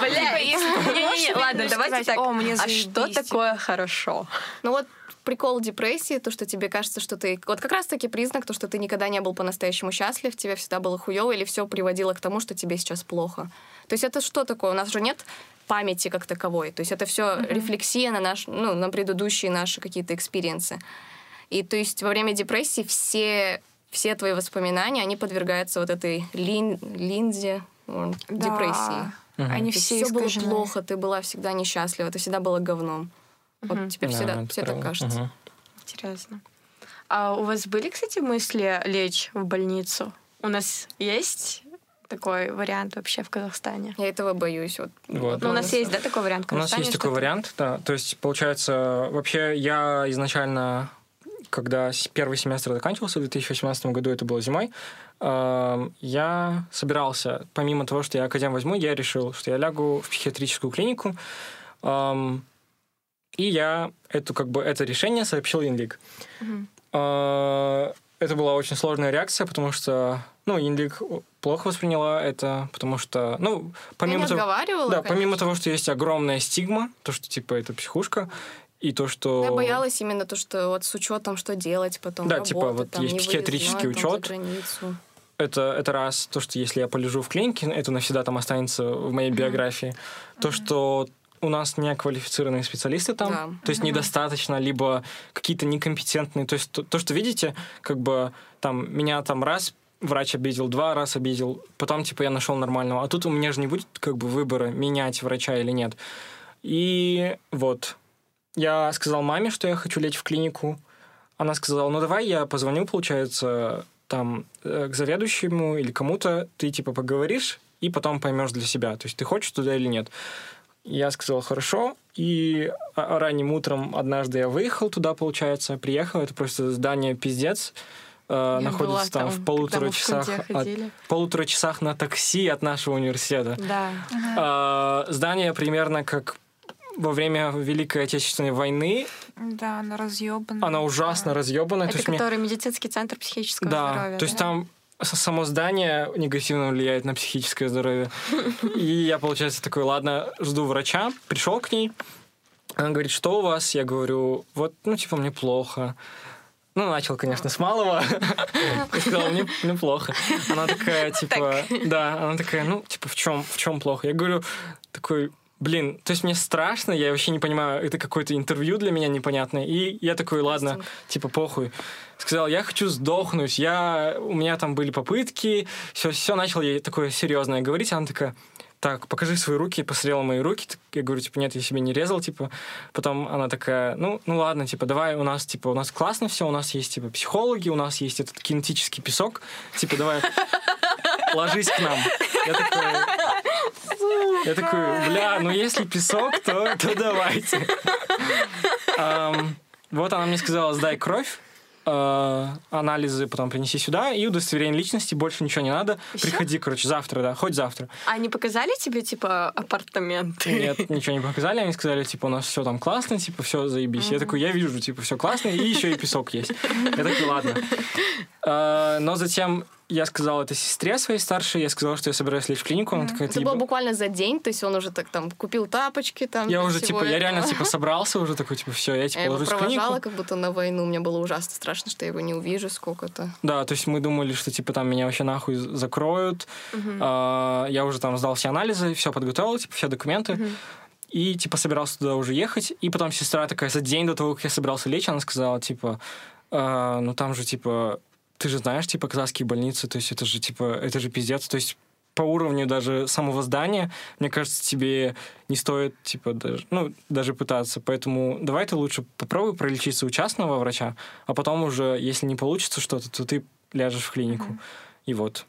Бля, можешь себе ладно, давайте так. «О, мне А что заебись», типа. такое хорошо? Ну вот прикол депрессии, то, что тебе кажется, что ты... Вот как раз-таки признак, то, что ты никогда не был по-настоящему счастлив, тебе всегда было хуёво, или все приводило к тому, что тебе сейчас плохо. То есть это что такое? У нас же нет памяти как таковой. То есть это все рефлексия на, наш, ну, на предыдущие наши какие-то experience ы. И то есть во время депрессии все, все твои воспоминания, они подвергаются вот этой лин, линзе, Да. депрессии. Они все все было плохо, ты была всегда несчастлива, ты всегда была говном. Вот тебе Да, всегда все так кажется. Мгм. Интересно. А у вас были, кстати, мысли лечь в больницу? У нас есть такой вариант вообще в Казахстане? Я этого боюсь. Вот. Вот. Ну, у нас есть, да, такой вариант в У нас есть такой вариант, да. То есть, получается, вообще я изначально, когда первый семестр заканчивался в 2018 году, это было зимой, эм, я собирался, помимо того, что я академ возьму, я решил, что я лягу в психиатрическую клинику, эм, и я эту, как бы, это решение сообщил. Мгм. Э, Это была очень сложная реакция, потому что, ну, Инлик плохо восприняла это, потому что, ну, помимо того... Да, конечно. помимо того, что есть огромная стигма, то, что типа это психушка, и то, что... Я боялась именно то, что вот с учетом, что делать потом. Да, работа, типа, вот там, есть психиатрический учет. Это, это раз, то, что если я полежу в клинике, это навсегда там останется в моей биографии. То, что у нас не квалифицированные специалисты там, Да. то есть недостаточно, либо какие-то некомпетентные. То есть то, то, что видите, как бы там меня там раз врач обидел, два раз обидел, потом типа я нашел нормального. А тут у меня же не будет как бы выбора, менять врача или нет. И вот, я сказал маме, что я хочу лечь в клинику. Она сказала, ну давай я позвоню, получается, там э, к заведующему или кому-то, ты типа поговоришь и потом поймешь для себя, то есть ты хочешь туда или нет. Я сказал, хорошо, и а- ранним утром однажды я выехал туда, получается, приехал, это просто здание пиздец, э, Я находится была там, в полутора в часах, от, полутора часах на такси от нашего университета. Да. А, здание примерно как во время Великой Отечественной войны. Да, она разъебана. Она ужасно разъебанная. Это то есть мне- который медицинский центр психического Да, здоровья. то есть да? там само здание негативно влияет на психическое здоровье. И я, получается, такой, ладно, жду врача, пришел к ней. Она говорит, что у вас? Я говорю, вот, ну, типа, мне плохо. Ну, начал, конечно, с малого. И сказал, мне, мне плохо. Она такая, типа, да, она такая, ну, типа, в чем, в чем плохо? Я говорю, такой, блин, то есть мне страшно, я вообще не понимаю, это какое-то интервью для меня непонятное. И я такой, ладно, типа, похуй. Сказал, я хочу сдохнуть, я, у меня там были попытки, все, все начал ей такое серьезное говорить, она такая, так, покажи свои руки, посмотрела мои руки, я говорю, типа, нет, я себе не резал, типа, потом она такая, ну, ну ладно, типа, давай, у нас, типа, у нас классно все, у нас есть, типа, психологи, у нас есть этот кинетический песок, типа, давай, ложись к нам. Я такой, я такой, бля, ну если песок, то, то давайте. Ам, вот она мне сказала, сдай кровь. э, анализы потом принеси сюда, и удостоверение личности, больше ничего не надо. Всё? Приходи, короче, завтра, да, хоть завтра. А они показали тебе, типа, апартаменты? Нет, ничего не показали, они сказали, типа, у нас все там классно, типа, все заебись. Я такой, я вижу, типа, все классно, и еще и песок есть. Я такой, ладно. Э, Но затем я сказал это сестре своей старшей, я сказал, что я собираюсь лечь в клинику, она такая, Это «Ты было еба-». буквально за день, то есть он уже так там купил тапочки там. Я уже, типа, я реально, типа, собрался уже, такой, типа, все, я, типа, Я его ложусь в провожала клинику. как будто на войну. Мне было ужасно страшно, что я его не увижу сколько-то. Да, то есть мы думали, что, типа, там меня вообще нахуй закроют. А, Я уже там сдал все анализы, все подготовил, типа, все документы. И, типа, собирался туда уже ехать. И потом сестра такая, за день до того, как я собирался лечь, она сказала, типа, «А, ну там же, типа, ты же знаешь, типа, казахские больницы, то есть это же, типа, это же пиздец. То есть по уровню даже самого здания, мне кажется, тебе не стоит, типа, даже, ну, даже пытаться. Поэтому давай ты лучше попробуй пролечиться у частного врача, а потом уже, если не получится что-то, то ты ляжешь в клинику. И вот.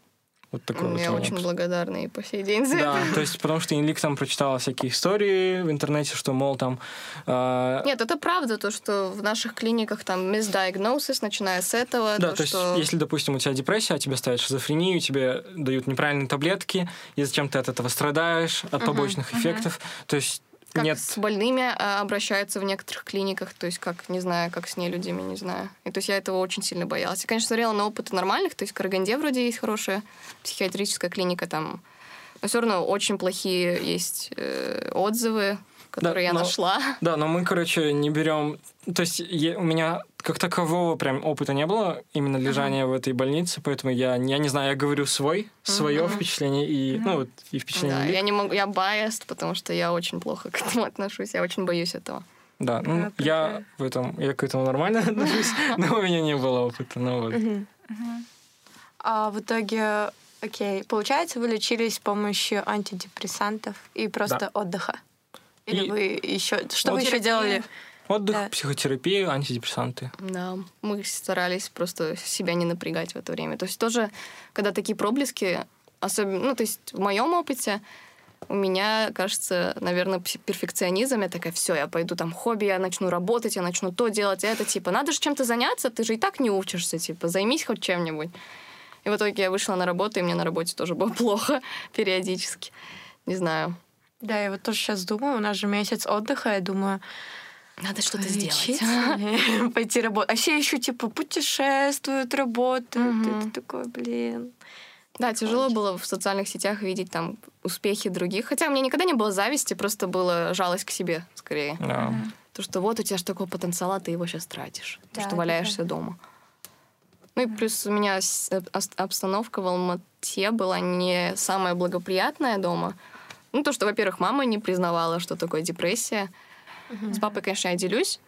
Вот такой вот я очень опыт. благодарна и по сей день за Да, это. то есть потому что Инлик там прочитала всякие истории в интернете, что, мол, там... а, Нет, это правда, то, что в наших клиниках там misdiagnosis, начиная с этого, Да, то, то есть, что... если, допустим, у тебя депрессия, а тебе ставят шизофрению, тебе дают неправильные таблетки, и зачем ты от этого страдаешь, от побочных эффектов. То есть как нет... с больными а, обращаются в некоторых клиниках, то есть как, не знаю, как с нелюдями, не знаю. И то есть я этого очень сильно боялась. Я, конечно, смотрела на опыты нормальных, то есть в Караганде вроде есть хорошая психиатрическая клиника там, но все равно очень плохие есть э, отзывы, которые я но- нашла. Да, но мы, короче, не берем... То есть е- у меня как такового прям опыта не было, именно лежания в этой больнице, поэтому я, я не знаю, я говорю свой, свое впечатление и, ну, вот, и впечатление Да, я не могу, я biased, потому что я очень плохо к этому отношусь, я очень боюсь этого. Да, ну, Да, я в этом, я к этому нормально отношусь, но у меня не было опыта, ну вот. А в итоге, окей, получается, вы лечились с помощью антидепрессантов и просто Да. отдыха? Или И- вы еще... Что вы Вот еще делали? Отдых, Да. психотерапия, антидепрессанты. Да, мы старались просто себя не напрягать в это время. То есть тоже, когда такие проблески, особенно, ну, то есть в моем опыте, у меня, кажется, наверное, перфекционизм. Я такая, все, я пойду там хобби, я начну работать, я начну то делать, это, типа, надо же чем-то заняться, ты же и так не учишься, типа, займись хоть чем-нибудь. И в итоге я вышла на работу, и мне на работе тоже было плохо периодически. Не знаю. Да, я вот тоже сейчас думаю, у нас же месяц отдыха, я думаю, Надо что-то сделать. пойти работать. А все еще типа путешествуют, работают. Мгм. Это такой, блин. Да, тяжело было в социальных сетях видеть там успехи других. Хотя у меня никогда не было зависти, просто была жалость к себе скорее. Да. То, что вот у тебя же такой потенциал, а ты его сейчас тратишь. То, Да, что это валяешься дома. Ну и плюс у меня э, обстановка в Алмате была не самая благоприятная дома. Ну, то, что, во-первых, мама не признавала, что такое депрессия. С папой, конечно, я делюсь.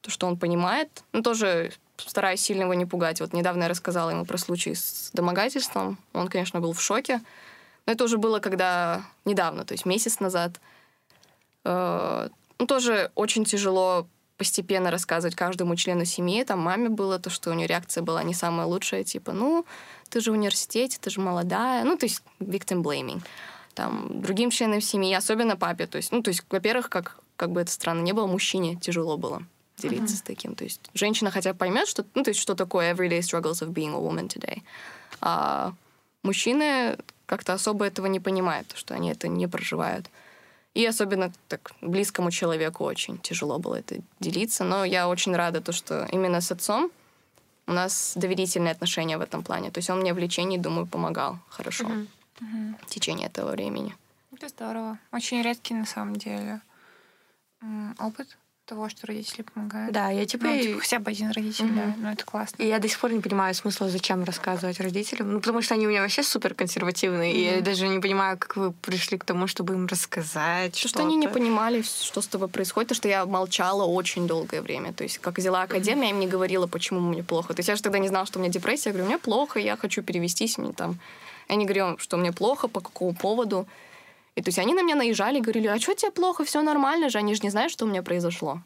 То, что он понимает. Но тоже стараюсь сильно его не пугать. Вот недавно я рассказала ему про случай с домогательством. Он, конечно, был в шоке. Но это уже было когда недавно, то есть месяц назад. Э, Ну, тоже очень тяжело постепенно рассказывать каждому члену семьи. Там маме было то, что у нее реакция была не самая лучшая, типа, ну, ты же в университете, ты же молодая. Ну, то есть victim blaming. Там, другим членам семьи, особенно папе. То есть, ну, то есть, во-первых, как, как бы это странно не было, мужчине тяжело было делиться с таким. То есть женщина хотя бы поймет, что, ну, то есть, что такое everyday struggles of being a woman today. А мужчины как-то особо этого не понимают, что они это не проживают. И особенно так близкому человеку очень тяжело было это делиться. Но я очень рада, то, что именно с отцом у нас доверительные отношения в этом плане. То есть он мне в лечении, думаю, помогал хорошо в течение этого времени. Это здорово. Очень редкий на самом деле опыт того, что родители помогают. Да, я типа... Ну, типа, хотя бы один родитель, Мгм. да. Ну, это классно. И я до сих пор не понимаю смысла, зачем рассказывать родителям. Ну, потому что они у меня вообще супер консервативные. И я даже не понимаю, как вы пришли к тому, чтобы им рассказать. То, что что-то. они не понимали, что с тобой происходит, то, что я молчала очень долгое время. То есть, как взяла академию, я им не говорила, почему мне плохо. То есть, я же тогда не знала, что у меня депрессия. Я говорю, мне плохо, я хочу перевестись. Мне там... Я не говорю, что мне плохо, по какому поводу. И то есть, они на меня наезжали, говорили, а что тебе плохо, все нормально же. Они же не знают, что у меня произошло.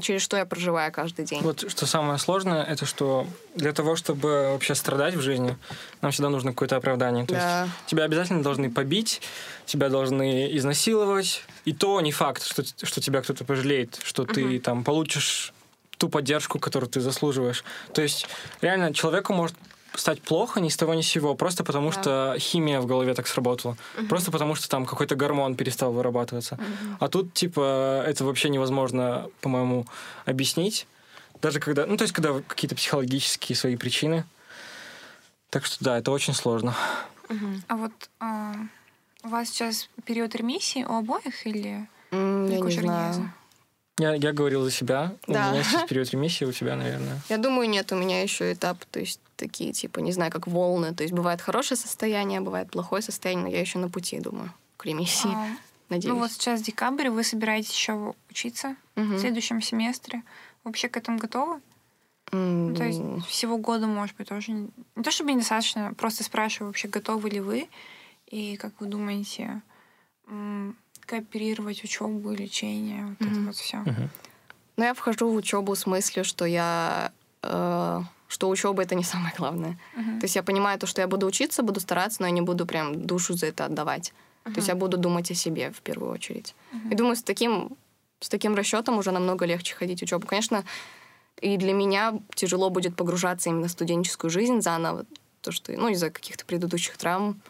Через что я проживаю каждый день. Вот что самое сложное, это что для того, чтобы вообще страдать в жизни, нам всегда нужно какое-то оправдание. То Да. есть тебя обязательно должны побить, тебя должны изнасиловать. И то не факт, что, что тебя кто-то пожалеет, что ты там получишь ту поддержку, которую ты заслуживаешь. То есть реально человеку может стать плохо ни с того ни с сего, просто потому Да. что химия в голове так сработала. Просто потому что там какой-то гормон перестал вырабатываться. А тут, типа, это вообще невозможно, по-моему, объяснить. Даже когда, ну, то есть, когда какие-то психологические свои причины. Так что да, это очень сложно. А вот а, у вас сейчас период ремиссии у обоих или М, Я не знаю. Я, я говорил за себя. Да. У меня сейчас период ремиссии, у тебя, наверное. Я думаю, нет, у меня еще этап, то есть такие, типа, не знаю, как волны. То есть бывает хорошее состояние, бывает плохое состояние, но я еще на пути, думаю, к ремиссии, А, надеюсь. Ну вот сейчас декабрь, вы собираетесь еще учиться Мгм. в следующем семестре. Вообще к этому готовы? М, Ну, то есть всего года, может быть, тоже не, то чтобы недостаточно, просто спрашиваю, вообще готовы ли вы и как вы думаете кооперировать учебу и лечение, вот это Мгм. вот все. Мгм. Но я вхожу в учебу с мыслью, что я э, что учеба это не самое главное. То есть я понимаю то, что я буду учиться, буду стараться, но я не буду прям душу за это отдавать. То есть я буду думать о себе в первую очередь. И думаю, с таким, с таким расчетом уже намного легче ходить в учебу. Конечно, и для меня тяжело будет погружаться именно в студенческую жизнь заново, то что, ну, из-за каких-то предыдущих травм.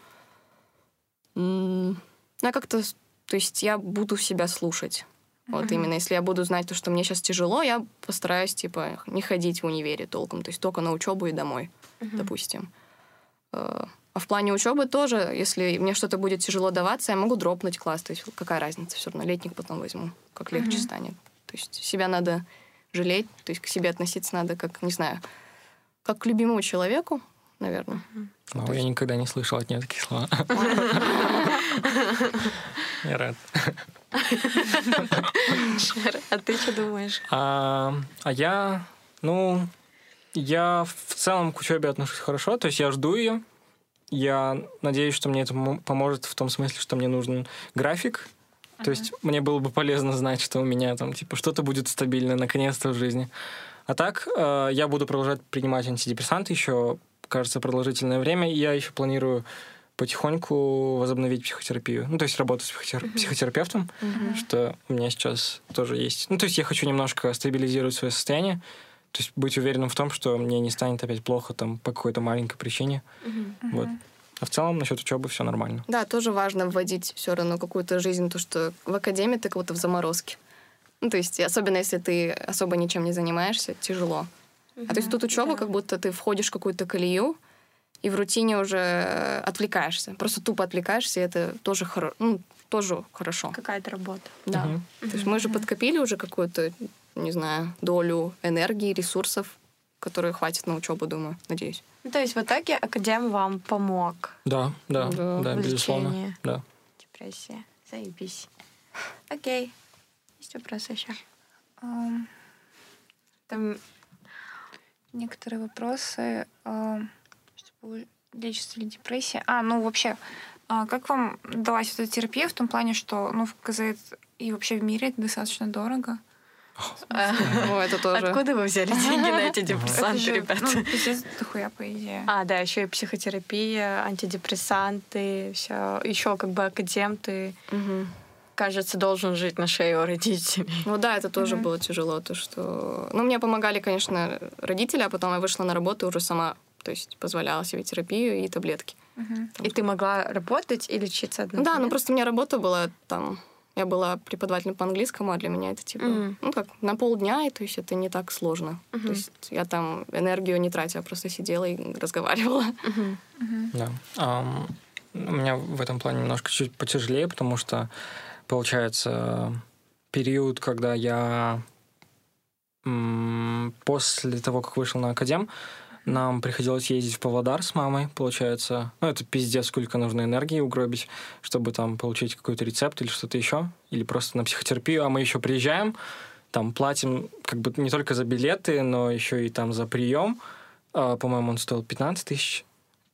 Ну, я как-то, то есть я буду себя слушать. Вот Мгм. именно, если я буду знать то, что мне сейчас тяжело, я постараюсь, типа, не ходить в универе толком, то есть только на учебу и домой, допустим. Э, А в плане учебы тоже, если мне что-то будет тяжело даваться, я могу дропнуть класс, то есть какая разница, все равно летник потом возьму, как легче Мгм. станет. То есть себя надо жалеть, то есть к себе относиться надо как, не знаю, как к любимому человеку, наверное. Вау, я никогда не слышал от нее такие слова. Я рад. А ты что думаешь? А, а я, ну, я в целом к учебе отношусь хорошо, то есть я жду ее. Я надеюсь, что мне это мо- поможет в том смысле, что мне нужен график. То есть мне было бы полезно знать, что у меня там типа что-то будет стабильно наконец-то в жизни. А так э, я буду продолжать принимать антидепрессанты еще, кажется, продолжительное время. И я еще планирую потихоньку возобновить психотерапию. Ну, то есть работать с психотер- психотерапевтом что у меня сейчас тоже есть. Ну, то есть я хочу немножко стабилизировать свое состояние, то есть быть уверенным в том, что мне не станет опять плохо там по какой-то маленькой причине. Вот. А в целом насчет учебы все нормально. Да, тоже важно вводить все равно какую-то жизнь, то, что в академии ты будто в заморозке. Ну, то есть, особенно если ты особо ничем не занимаешься, тяжело. А то есть тут учеба, как будто ты входишь в какую-то колею, и в рутине уже э, отвлекаешься. Просто тупо отвлекаешься, и это тоже, хоро... ну, тоже хорошо. Какая-то работа. Да. Мгм. То есть мы же подкопили уже какую-то, не знаю, долю энергии, ресурсов, которые хватит на учебу, думаю, надеюсь. Ну, то есть в итоге академ вам помог Да, да, Да. да, безусловно. Да. депрессии. Заебись. Окей. Есть вопросы еще? Ам, Там Некоторые вопросы, чтобы лечится ли депрессия. А, ну вообще, а как вам далась эта терапия в том плане, что ну, в КЗ и вообще в мире это достаточно дорого? О, это тоже. Откуда вы взяли деньги на эти Это депрессанты, же, ребята? Ну, пиздец, дохуя, по идее. А, да, еще и психотерапия, антидепрессанты, все. Еще как бы академ, ты, кажется, должен жить на шее у родителей. Ну да, это тоже было тяжело, то что... Ну, мне помогали, конечно, родители, а потом я вышла на работу и уже сама, то есть позволяла себе терапию и таблетки. Мгм. И ты могла работать и лечиться одновременно? да, ну просто у меня работа была там... Я была преподавателем по английскому, а для меня это типа, Мгм. ну как, на полдня, и то есть это не так сложно. Мгм. То есть я там энергию не тратила, просто сидела и разговаривала. Мгм. Мгм. Да. Ам, у меня в этом плане немножко чуть потяжелее, потому что, получается, период, когда я м, после того, как вышел на академ, нам приходилось ездить в Павлодар с мамой, получается. Ну, это пиздец, сколько нужно энергии угробить, чтобы там получить какой-то рецепт или что-то еще, или просто на психотерапию. А мы еще приезжаем, там платим как бы не только за билеты, но еще и там за прием. А, по-моему, он стоил 15 тысяч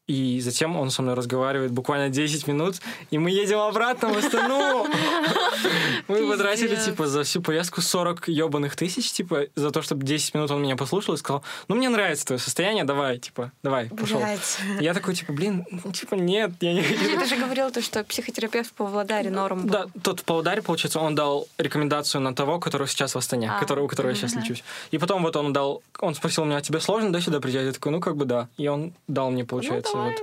И затем он со мной разговаривает буквально 10 минут, и мы едем обратно в Астану. Мы потратили, типа, за всю поездку 40 ебаных тысяч, типа, за то, чтобы 10 минут он меня послушал и сказал, ну, мне нравится твое состояние, давай, типа, давай, пошел. Я такой, типа, блин, ну, типа, нет, я не хочу. Ты же говорил, то, что психотерапевт в Павлодаре норм был. Да, тот в Павлодаре, получается, он дал рекомендацию на того, который сейчас в Астане, А, у которого я сейчас лечусь. И потом вот он дал, он спросил меня, тебе сложно, да, сюда приезжать? Я такой, ну, как бы да. И он дал мне, получается, вот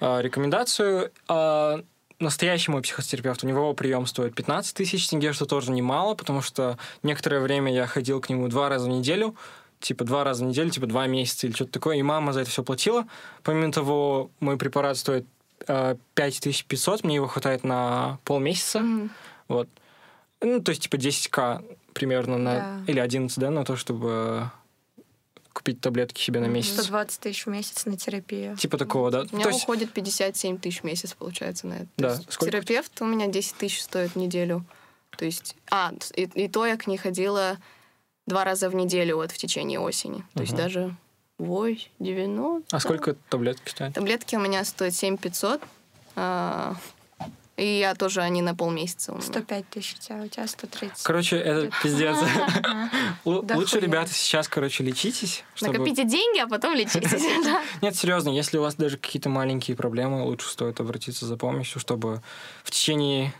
а, рекомендацию. А, настоящий мой психотерапевт, у него прием стоит 15 тысяч тенге, что тоже немало, потому что некоторое время я ходил к нему два раза в неделю, типа два раза в неделю, типа два месяца или что-то такое, и мама за это все платила. Помимо того, мой препарат стоит э, 5500, мне его хватает на полмесяца, Мгм. вот. Ну, то есть, типа, 10к примерно на... Да. Или 11, да, на то, чтобы купить таблетки себе на месяц. 120 тысяч в месяц на терапию. Типа такого, да. У меня То есть, уходит 57 тысяч в месяц, получается, на это. Да, есть сколько? терапевт у меня 10 тысяч стоит в неделю. То есть... А, и, и то я к ней ходила два раза в неделю вот в течение осени. То есть Мгм. даже 8, 90. а сколько таблетки стоят? Таблетки у меня стоят 7500. А, и я тоже, они на полмесяца у меня. 105 тысяч у тебя, у тебя 130. Короче, это пиздец. Лучше, ребята, сейчас, короче, лечитесь. Накопите деньги, а потом лечитесь. Да. Нет, серьезно, если у вас даже какие-то маленькие проблемы, лучше стоит обратиться за помощью, чтобы в течение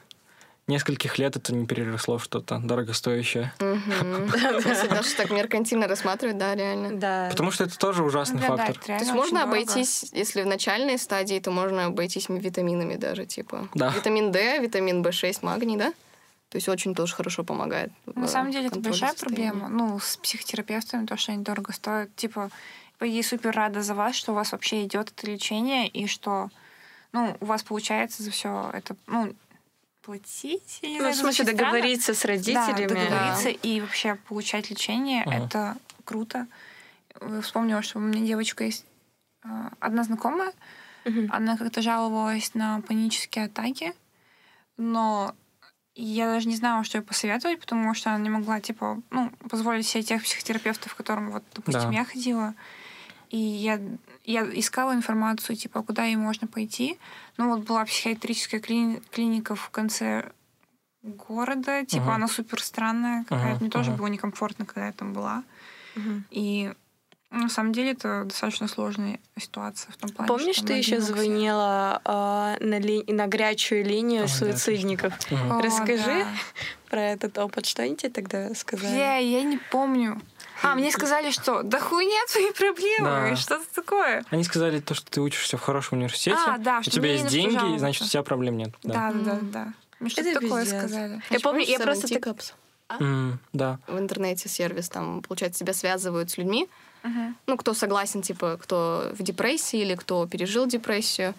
нескольких лет это не переросло в что-то дорогостоящее. Если даже так меркантильно рассматривать, да, реально. Да. Потому что это тоже ужасный фактор. То есть можно обойтись, если в начальной стадии, то можно обойтись витаминами даже, типа. Витамин D, витамин В6, магний, да? То есть очень тоже хорошо помогает. На самом деле это большая состояния. проблема. Ну, с психотерапевтами, то, что они дорого стоят. Типа, я супер рада за вас, что у вас вообще идет это лечение, и что ну, у вас получается за все это, ну, платить. я не Ну, знаю, в смысле, звучит странно. договориться с Да, родителями. договориться и вообще получать лечение, Ага. это круто. Э, Вспомнила, что у меня девочка есть, э, одна знакомая, Мгм. она как-то жаловалась на панические атаки, но я даже не знала, что ей посоветовать, потому что она не могла, типа, ну, позволить себе тех психотерапевтов, к которым, вот, допустим, Да. я ходила. И я, я искала информацию, типа, куда ей можно пойти. Ну, вот была психиатрическая клини- клиника в конце города, типа, Мгм. она супер странная какая-то. Мгм, Мне тоже мгм. было некомфортно, когда я там была. Мгм. И на самом деле это достаточно сложная ситуация в том плане, Помнишь, что ты еще звонила а, на, ли- на горячую линию О, да, суицидников? Мгм. О, Расскажи. да. Про этот опыт. Что они тебе тогда сказали? Бля, я не помню. А, мне сказали, что да хуйня твои проблемы, Да. что-то такое. Они сказали то, что ты учишься в хорошем университете, А, да, у тебя есть деньги, пожалуйста. значит, у тебя проблем нет. Да. Да, да, да, да. Мне что-то Это такое пиздец. сказали. Я помню, я просто так... Teacups? М, да. в интернете сервис, там, получается, тебя связывают с людьми, Мгм. ну, кто согласен, типа, кто в депрессии или кто пережил депрессию,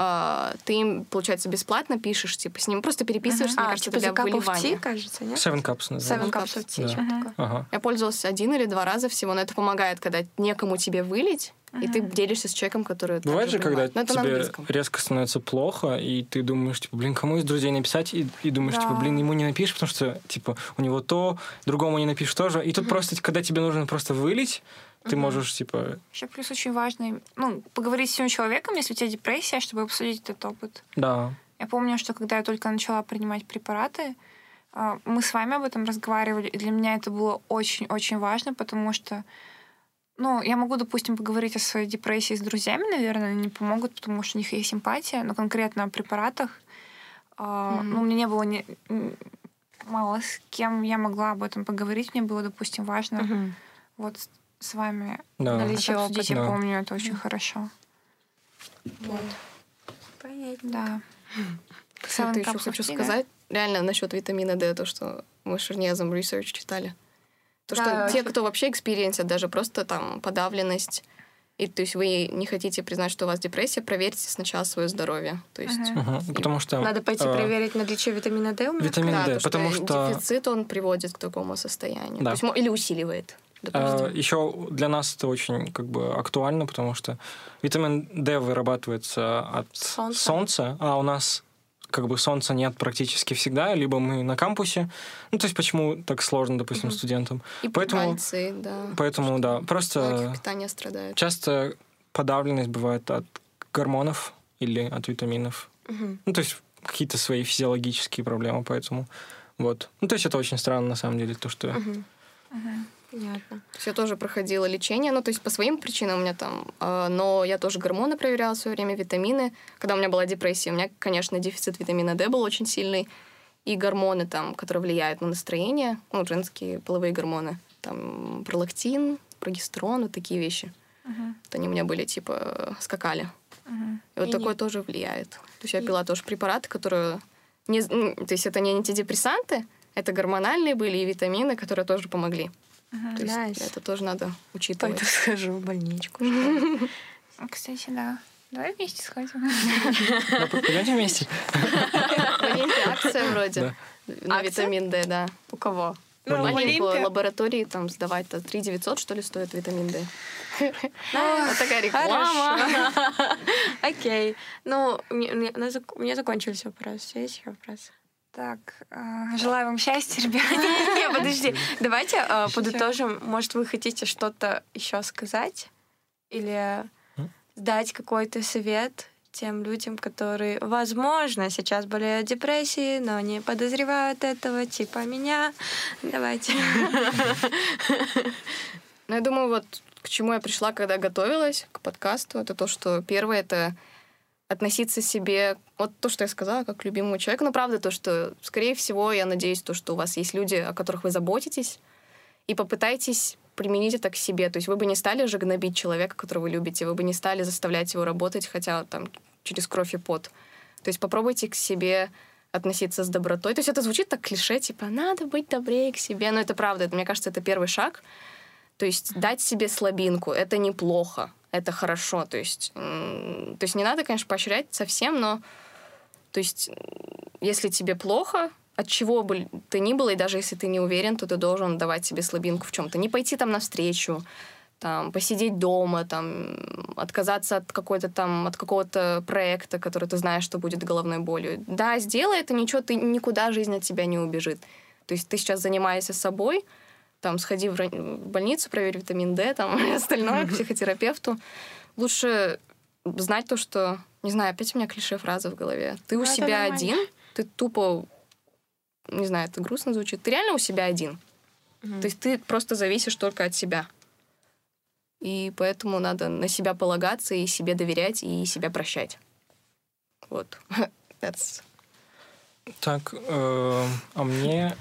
А, ты им, получается, бесплатно пишешь, типа, с ним просто переписываешься, мне А, кажется, типа для выливания. Tea, кажется, нет? Seven Cups Seven называется. Cups of Tea, Да. такое. Ага. Я пользовалась один или два раза всего, но это помогает, когда некому тебе вылить, и ты делишься с человеком, который Бывает же, когда понимает. На тебе резко становится плохо, и ты думаешь, типа, блин, кому из друзей написать? И, и думаешь, Да. типа, блин, ему не напишешь, потому что, типа, у него то, другому не напишешь тоже. И тут просто, когда тебе нужно просто вылить, ты можешь, типа, Еще плюс очень важно, ну, поговорить с этим человеком, если у тебя депрессия, чтобы обсудить этот опыт. да, Я помню, что когда я только начала принимать препараты, а, мы с вами об этом разговаривали, и для меня это было очень-очень важно, потому что, ну, я могу, допустим, поговорить о своей депрессии с друзьями, наверное, они не помогут, потому что у них есть симпатия, но конкретно о препаратах, Мгм. ну, у меня не было ни- мало с кем я могла об этом поговорить, мне было, допустим, важно Мгм. вот с- вами да. Наличие это обсудить, опыта. я Да. помню, это очень хорошо. Вот. Понятно. Да. Кстати, еще хочу да? сказать, реально насчет витамина D, то, что мы с Шернезом research читали. То, что Да, те, кто вообще экспириенсят, даже просто там подавленность, и то есть вы не хотите признать, что у вас депрессия, проверьте сначала свое здоровье. То есть Мгм. Мгм. Потому что... Надо пойти э, проверить наличие витамина D у меня. Витамин да, D, то, потому что... дефицит он приводит к такому состоянию. Да. То есть, или усиливает. допустим. еще для нас это очень как бы актуально, потому что витамин D вырабатывается от Солнца. солнца, а у нас как бы солнца нет практически всегда, либо мы на кампусе. Ну, то есть почему так сложно, допустим, студентам. И поэтому- пальцы, да. Поэтому, да, просто страдают. часто подавленность бывает от гормонов или от витаминов. Мгм. Ну, то есть какие-то свои физиологические проблемы, поэтому вот. Ну, то есть это очень странно, на самом деле, то, что... Мгм. Мгм. Понятно. То есть я тоже проходила лечение, ну, то есть по своим причинам у меня там, э, но я тоже гормоны проверяла в свое время, витамины. Когда у меня была депрессия, у меня, конечно, дефицит витамина D был очень сильный, и гормоны там, которые влияют на настроение, ну, женские половые гормоны, там, пролактин, прогестерон, вот такие вещи. Вот они у меня были, типа, скакали. Мгм. И вот И такое не- тоже влияет. То есть я И- пила тоже препараты, которые... Не, то есть это не антидепрессанты, это гормональные были и витамины, которые тоже помогли. То есть это тоже надо учитывать. Пойду схожу в больничку. Кстати, да. Давай вместе сходим. Ну, Пойдемте вместе. В Олимпе акция вроде на Акция? витамин D, да. У кого? Ну, Олимпе. лаборатории там сдавать-то 3 900, что ли, стоит витамин D. А, Вот такая реклама. Хорошо. Окей. Ну, у у меня закончились вопросы. Есть еще вопросы? Так, а, желаю вам счастья, ребят. Не, подожди. Давайте э, Шучу. подытожим. Может, вы хотите что-то еще сказать? Или дать какой-то совет тем людям, которые, возможно, сейчас болеют депрессией, но не подозревают этого, типа меня. Давайте. Ну, я думаю, вот к чему я пришла, когда готовилась к подкасту, это то, что первое — это относиться себе, вот то, что я сказала, как к любимому человеку. Но правда то, что, скорее всего, я надеюсь, то, что у вас есть люди, о которых вы заботитесь, и попытайтесь применить это к себе. То есть вы бы не стали же гнобить человека, которого вы любите, вы бы не стали заставлять его работать, хотя там через кровь и пот. То есть попробуйте к себе относиться с добротой. То есть это звучит так клише, типа, надо быть добрее к себе. Но это правда. Это, мне кажется, это первый шаг. То есть дать себе слабинку — это неплохо, это хорошо. То есть, то есть не надо, конечно, поощрять совсем, но то есть если тебе плохо, от чего бы ты ни было, и даже если ты не уверен, то ты должен давать себе слабинку в чем-то. Не пойти там навстречу, там, посидеть дома, там, отказаться от какой-то там, от какого-то проекта, который ты знаешь, что будет головной болью. Да, сделай это, ничего, ты никуда жизнь от тебя не убежит. То есть ты сейчас занимаешься собой, там, сходи в больницу, проверь витамин D, там, и остальное, к психотерапевту. Лучше знать то, что... Не знаю, опять у меня клише фраза в голове. Ты у себя один, ты тупо... Не знаю, это грустно звучит. Ты реально у себя один. То есть ты просто зависишь только от себя. И поэтому надо на себя полагаться и себе доверять, и себя прощать. Вот. That's... Так, э, а мне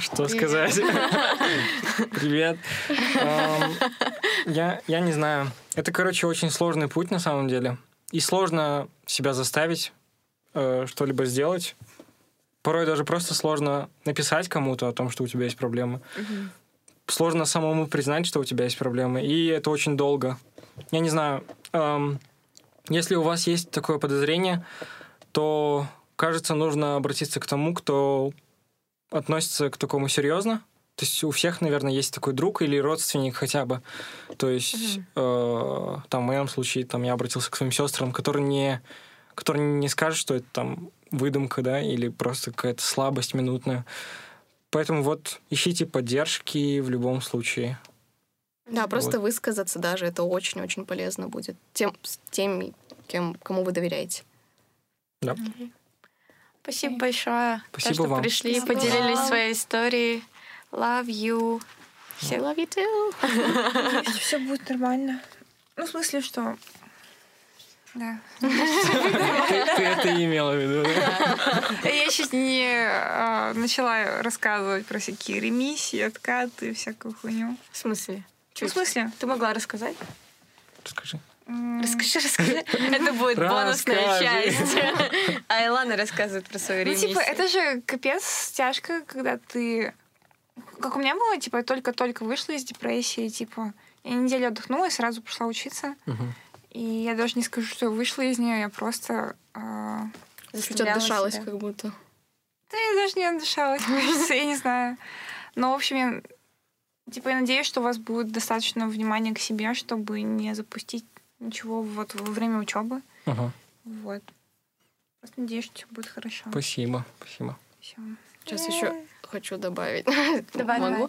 что сказать? Привет. Эм, Я, я не знаю. Это, короче, очень сложный путь на самом деле. И сложно себя заставить э, что-либо сделать. Порой даже просто сложно написать кому-то о том, что у тебя есть проблемы. Мгм. Сложно самому признать, что у тебя есть проблемы. И это очень долго. Я не знаю. эм, если у вас есть такое подозрение, то, кажется, нужно обратиться к тому, кто относится к такому серьезно. То есть у всех, наверное, есть такой друг или родственник хотя бы. То есть, э, там, в моем случае, там, я обратился к своим сестрам, которые не, которые не скажут, что это там выдумка, да, или просто какая-то слабость минутная. Поэтому вот ищите поддержки в любом случае. Да, просто Вот. высказаться даже это очень-очень полезно будет. Тем, с теми, кем, кому вы доверяете. Да. Спасибо большое, Спасибо что вам. пришли, Спасибо поделились вам. своей историей. Love you. Всех Love you too. Все будет нормально. Ну, в смысле, что... Да. Ты, ты это и имела в виду. да? Я сейчас не а, начала рассказывать про всякие ремиссии, откаты и всякую хуйню. В смысле? Ну, в смысле? Ты могла рассказать? Расскажи. Расскажи, расскажи. Это будет бонусная часть. А Илана рассказывает про свою Ну, ремиссию. типа, это же капец тяжко, когда ты... Как у меня было, типа, я только-только вышла из депрессии, типа, я неделю отдохнула и сразу пошла учиться. И я даже не скажу, что я вышла из нее, я просто... а, Чуть отдышалась как будто. Да я даже не отдышалась, кажется, я не знаю. Но, в общем, я, типа, я надеюсь, что у вас будет достаточно внимания к себе, чтобы не запустить ничего вот во время учебы. Ага. Вот. Просто надеюсь, что все будет хорошо. Спасибо, спасибо. Всё. Сейчас еще хочу добавить. Давай, Могу. давай.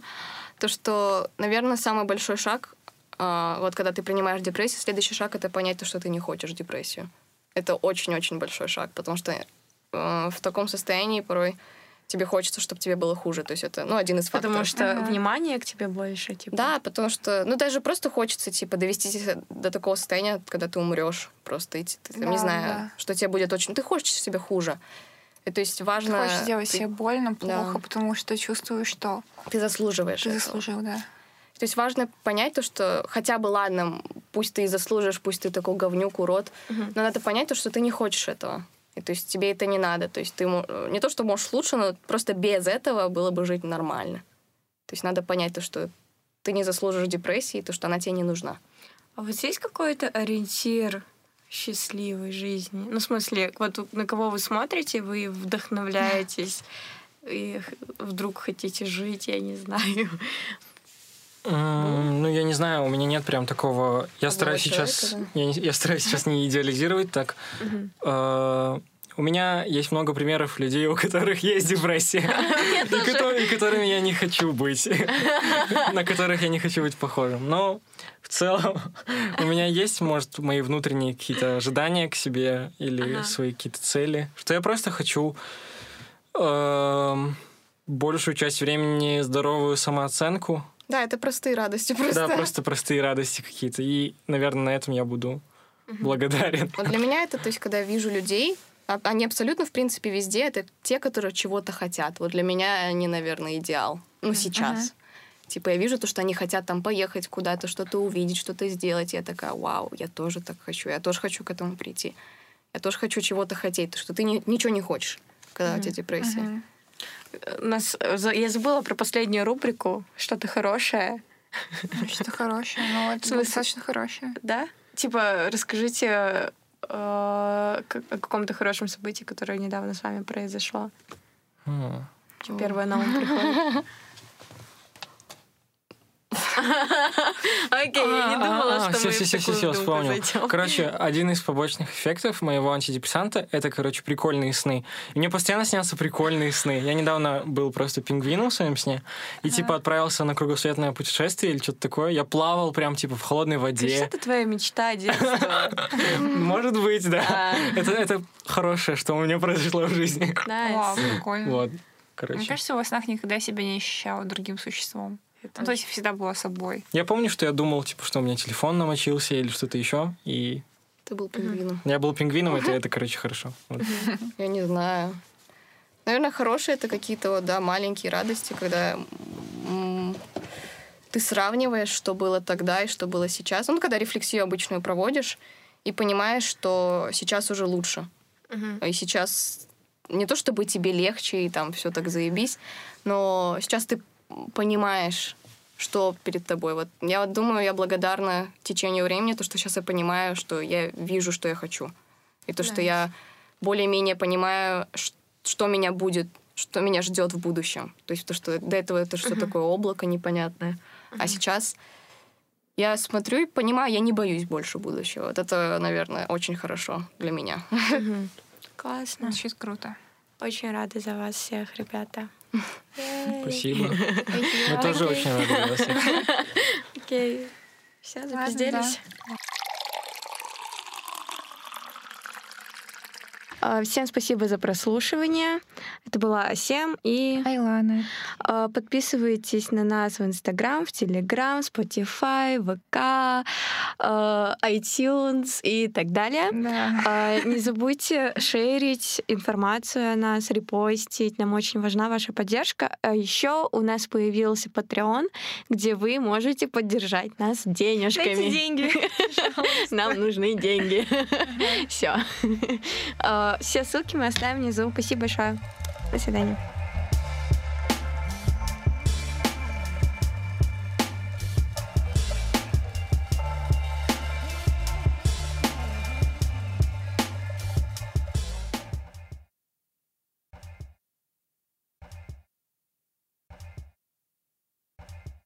То, что, наверное, самый большой шаг а, вот когда ты принимаешь депрессию, следующий шаг это понять то, что ты не хочешь депрессию. Это очень-очень большой шаг, потому что э, в таком состоянии порой тебе хочется, чтобы тебе было хуже. То есть это, ну, один из факторов. Потому что Ага. внимание к тебе больше, типа. Да, потому что, ну, даже просто хочется, типа, довести себя до такого состояния, когда ты умрешь. Просто идти, ты, там, не Да, знаю, да. что тебе будет очень... Ты хочешь себе хуже. И, то есть Ты важно... хочешь сделать ты, себе больно, плохо, Да. потому что чувствуешь, что ты заслуживаешь ты этого. заслужил, да. То есть важно понять то, что хотя бы ладно, пусть ты и заслужишь, пусть ты такой говнюк, урод, Мгм. но надо понять то, что ты не хочешь этого. И то есть тебе это не надо. То есть ты мо- не то, что можешь лучше, но просто без этого было бы жить нормально. То есть надо понять то, что ты не заслужишь депрессии, то, что она тебе не нужна. А вот есть какой-то ориентир счастливой жизни? Ну, в смысле, вот на кого вы смотрите, вы вдохновляетесь, и вдруг хотите жить, я не знаю. Ну, я не знаю, у меня нет прям такого... Я Одного стараюсь сейчас... Я, стараюсь сейчас не идеализировать так. Э, У меня есть много примеров людей, у которых есть депрессия, и кото- и которыми я не хочу быть, на которых я не хочу быть похожим. Но в целом у меня есть, может, мои внутренние какие-то ожидания к себе или свои какие-то цели, что я просто хочу эм, большую часть времени здоровую самооценку, Да, это простые радости просто. да, просто простые радости какие-то. И, наверное, на этом я буду благодарен. Вот для меня это, то есть, когда я вижу людей, а- они абсолютно, в принципе, везде, это те, которые чего-то хотят. Вот для меня они, наверное, идеал. Ну, сейчас. Типа я вижу то, что они хотят там поехать куда-то, что-то увидеть, что-то сделать. Я такая, вау, я тоже так хочу. Я тоже хочу к этому прийти. Я тоже хочу чего-то хотеть. То, что ты ни- ничего не хочешь, когда у тебя депрессия. Мгм. У Нас, э, я забыла про последнюю рубрику «Что-то хорошее». Ну, Что-то хорошее, но это достаточно хорошее. Да? Типа, расскажите э, о каком-то хорошем событии, которое недавно с вами произошло. Первое на ум приходит? Окей, я не думала, что все, мы все, все, все, вспомнил. Короче, один из побочных эффектов моего антидепрессанта это, короче, прикольные сны. И мне постоянно снятся прикольные сны. Я недавно был просто пингвином в своем сне и типа отправился на кругосветное путешествие или что-то такое. Я плавал прям типа в холодной воде. это твоя мечта детства. Может быть, да. А. Это, это хорошее, что у меня произошло в жизни. Вау, прикольно. Вот, Мне короче. кажется, во снах никогда себя не ощущала другим существом. Ну, то есть всегда была собой. Я помню, что я думал, типа, что у меня телефон намочился или что-то еще, и Ты был пингвином. я был пингвином, это, это короче, хорошо. Вот. Я не знаю. Наверное, хорошие это какие-то вот, да, маленькие радости, когда ты сравниваешь, что было тогда и что было сейчас. Ну, когда рефлексию обычную проводишь и понимаешь, что сейчас уже лучше. Мгм. И сейчас не то чтобы тебе легче и там все так заебись, но сейчас ты понимаешь, что перед тобой. Вот я вот думаю, я благодарна течению времени, то, что сейчас я понимаю, что я вижу, что я хочу. И то, что Nice. я более-менее понимаю, что меня будет, что меня ждет в будущем. То есть то, что до этого это что Мгм. такое облако непонятное. А сейчас я смотрю и понимаю, я не боюсь больше будущего. Вот это, наверное, очень хорошо для меня. Мгм. Классно. Звучит круто. Очень рада за вас всех, ребята. Спасибо. Мы тоже очень рады вас. Окей. Все, запизделись. Всем спасибо за прослушивание. Это была Асем. И Айлана. а, подписывайтесь на нас в Инстаграм, в Телеграм, Spotify, ВК, а, iTunes и так далее. Да. А, Не забудьте шерить информацию о нас, репостить. Нам очень важна ваша поддержка. А еще у нас появился Patreon, где вы можете поддержать нас денежками. деньги. Нам нужны деньги. Все. Все ссылки мы оставим внизу. Спасибо большое. До свидания.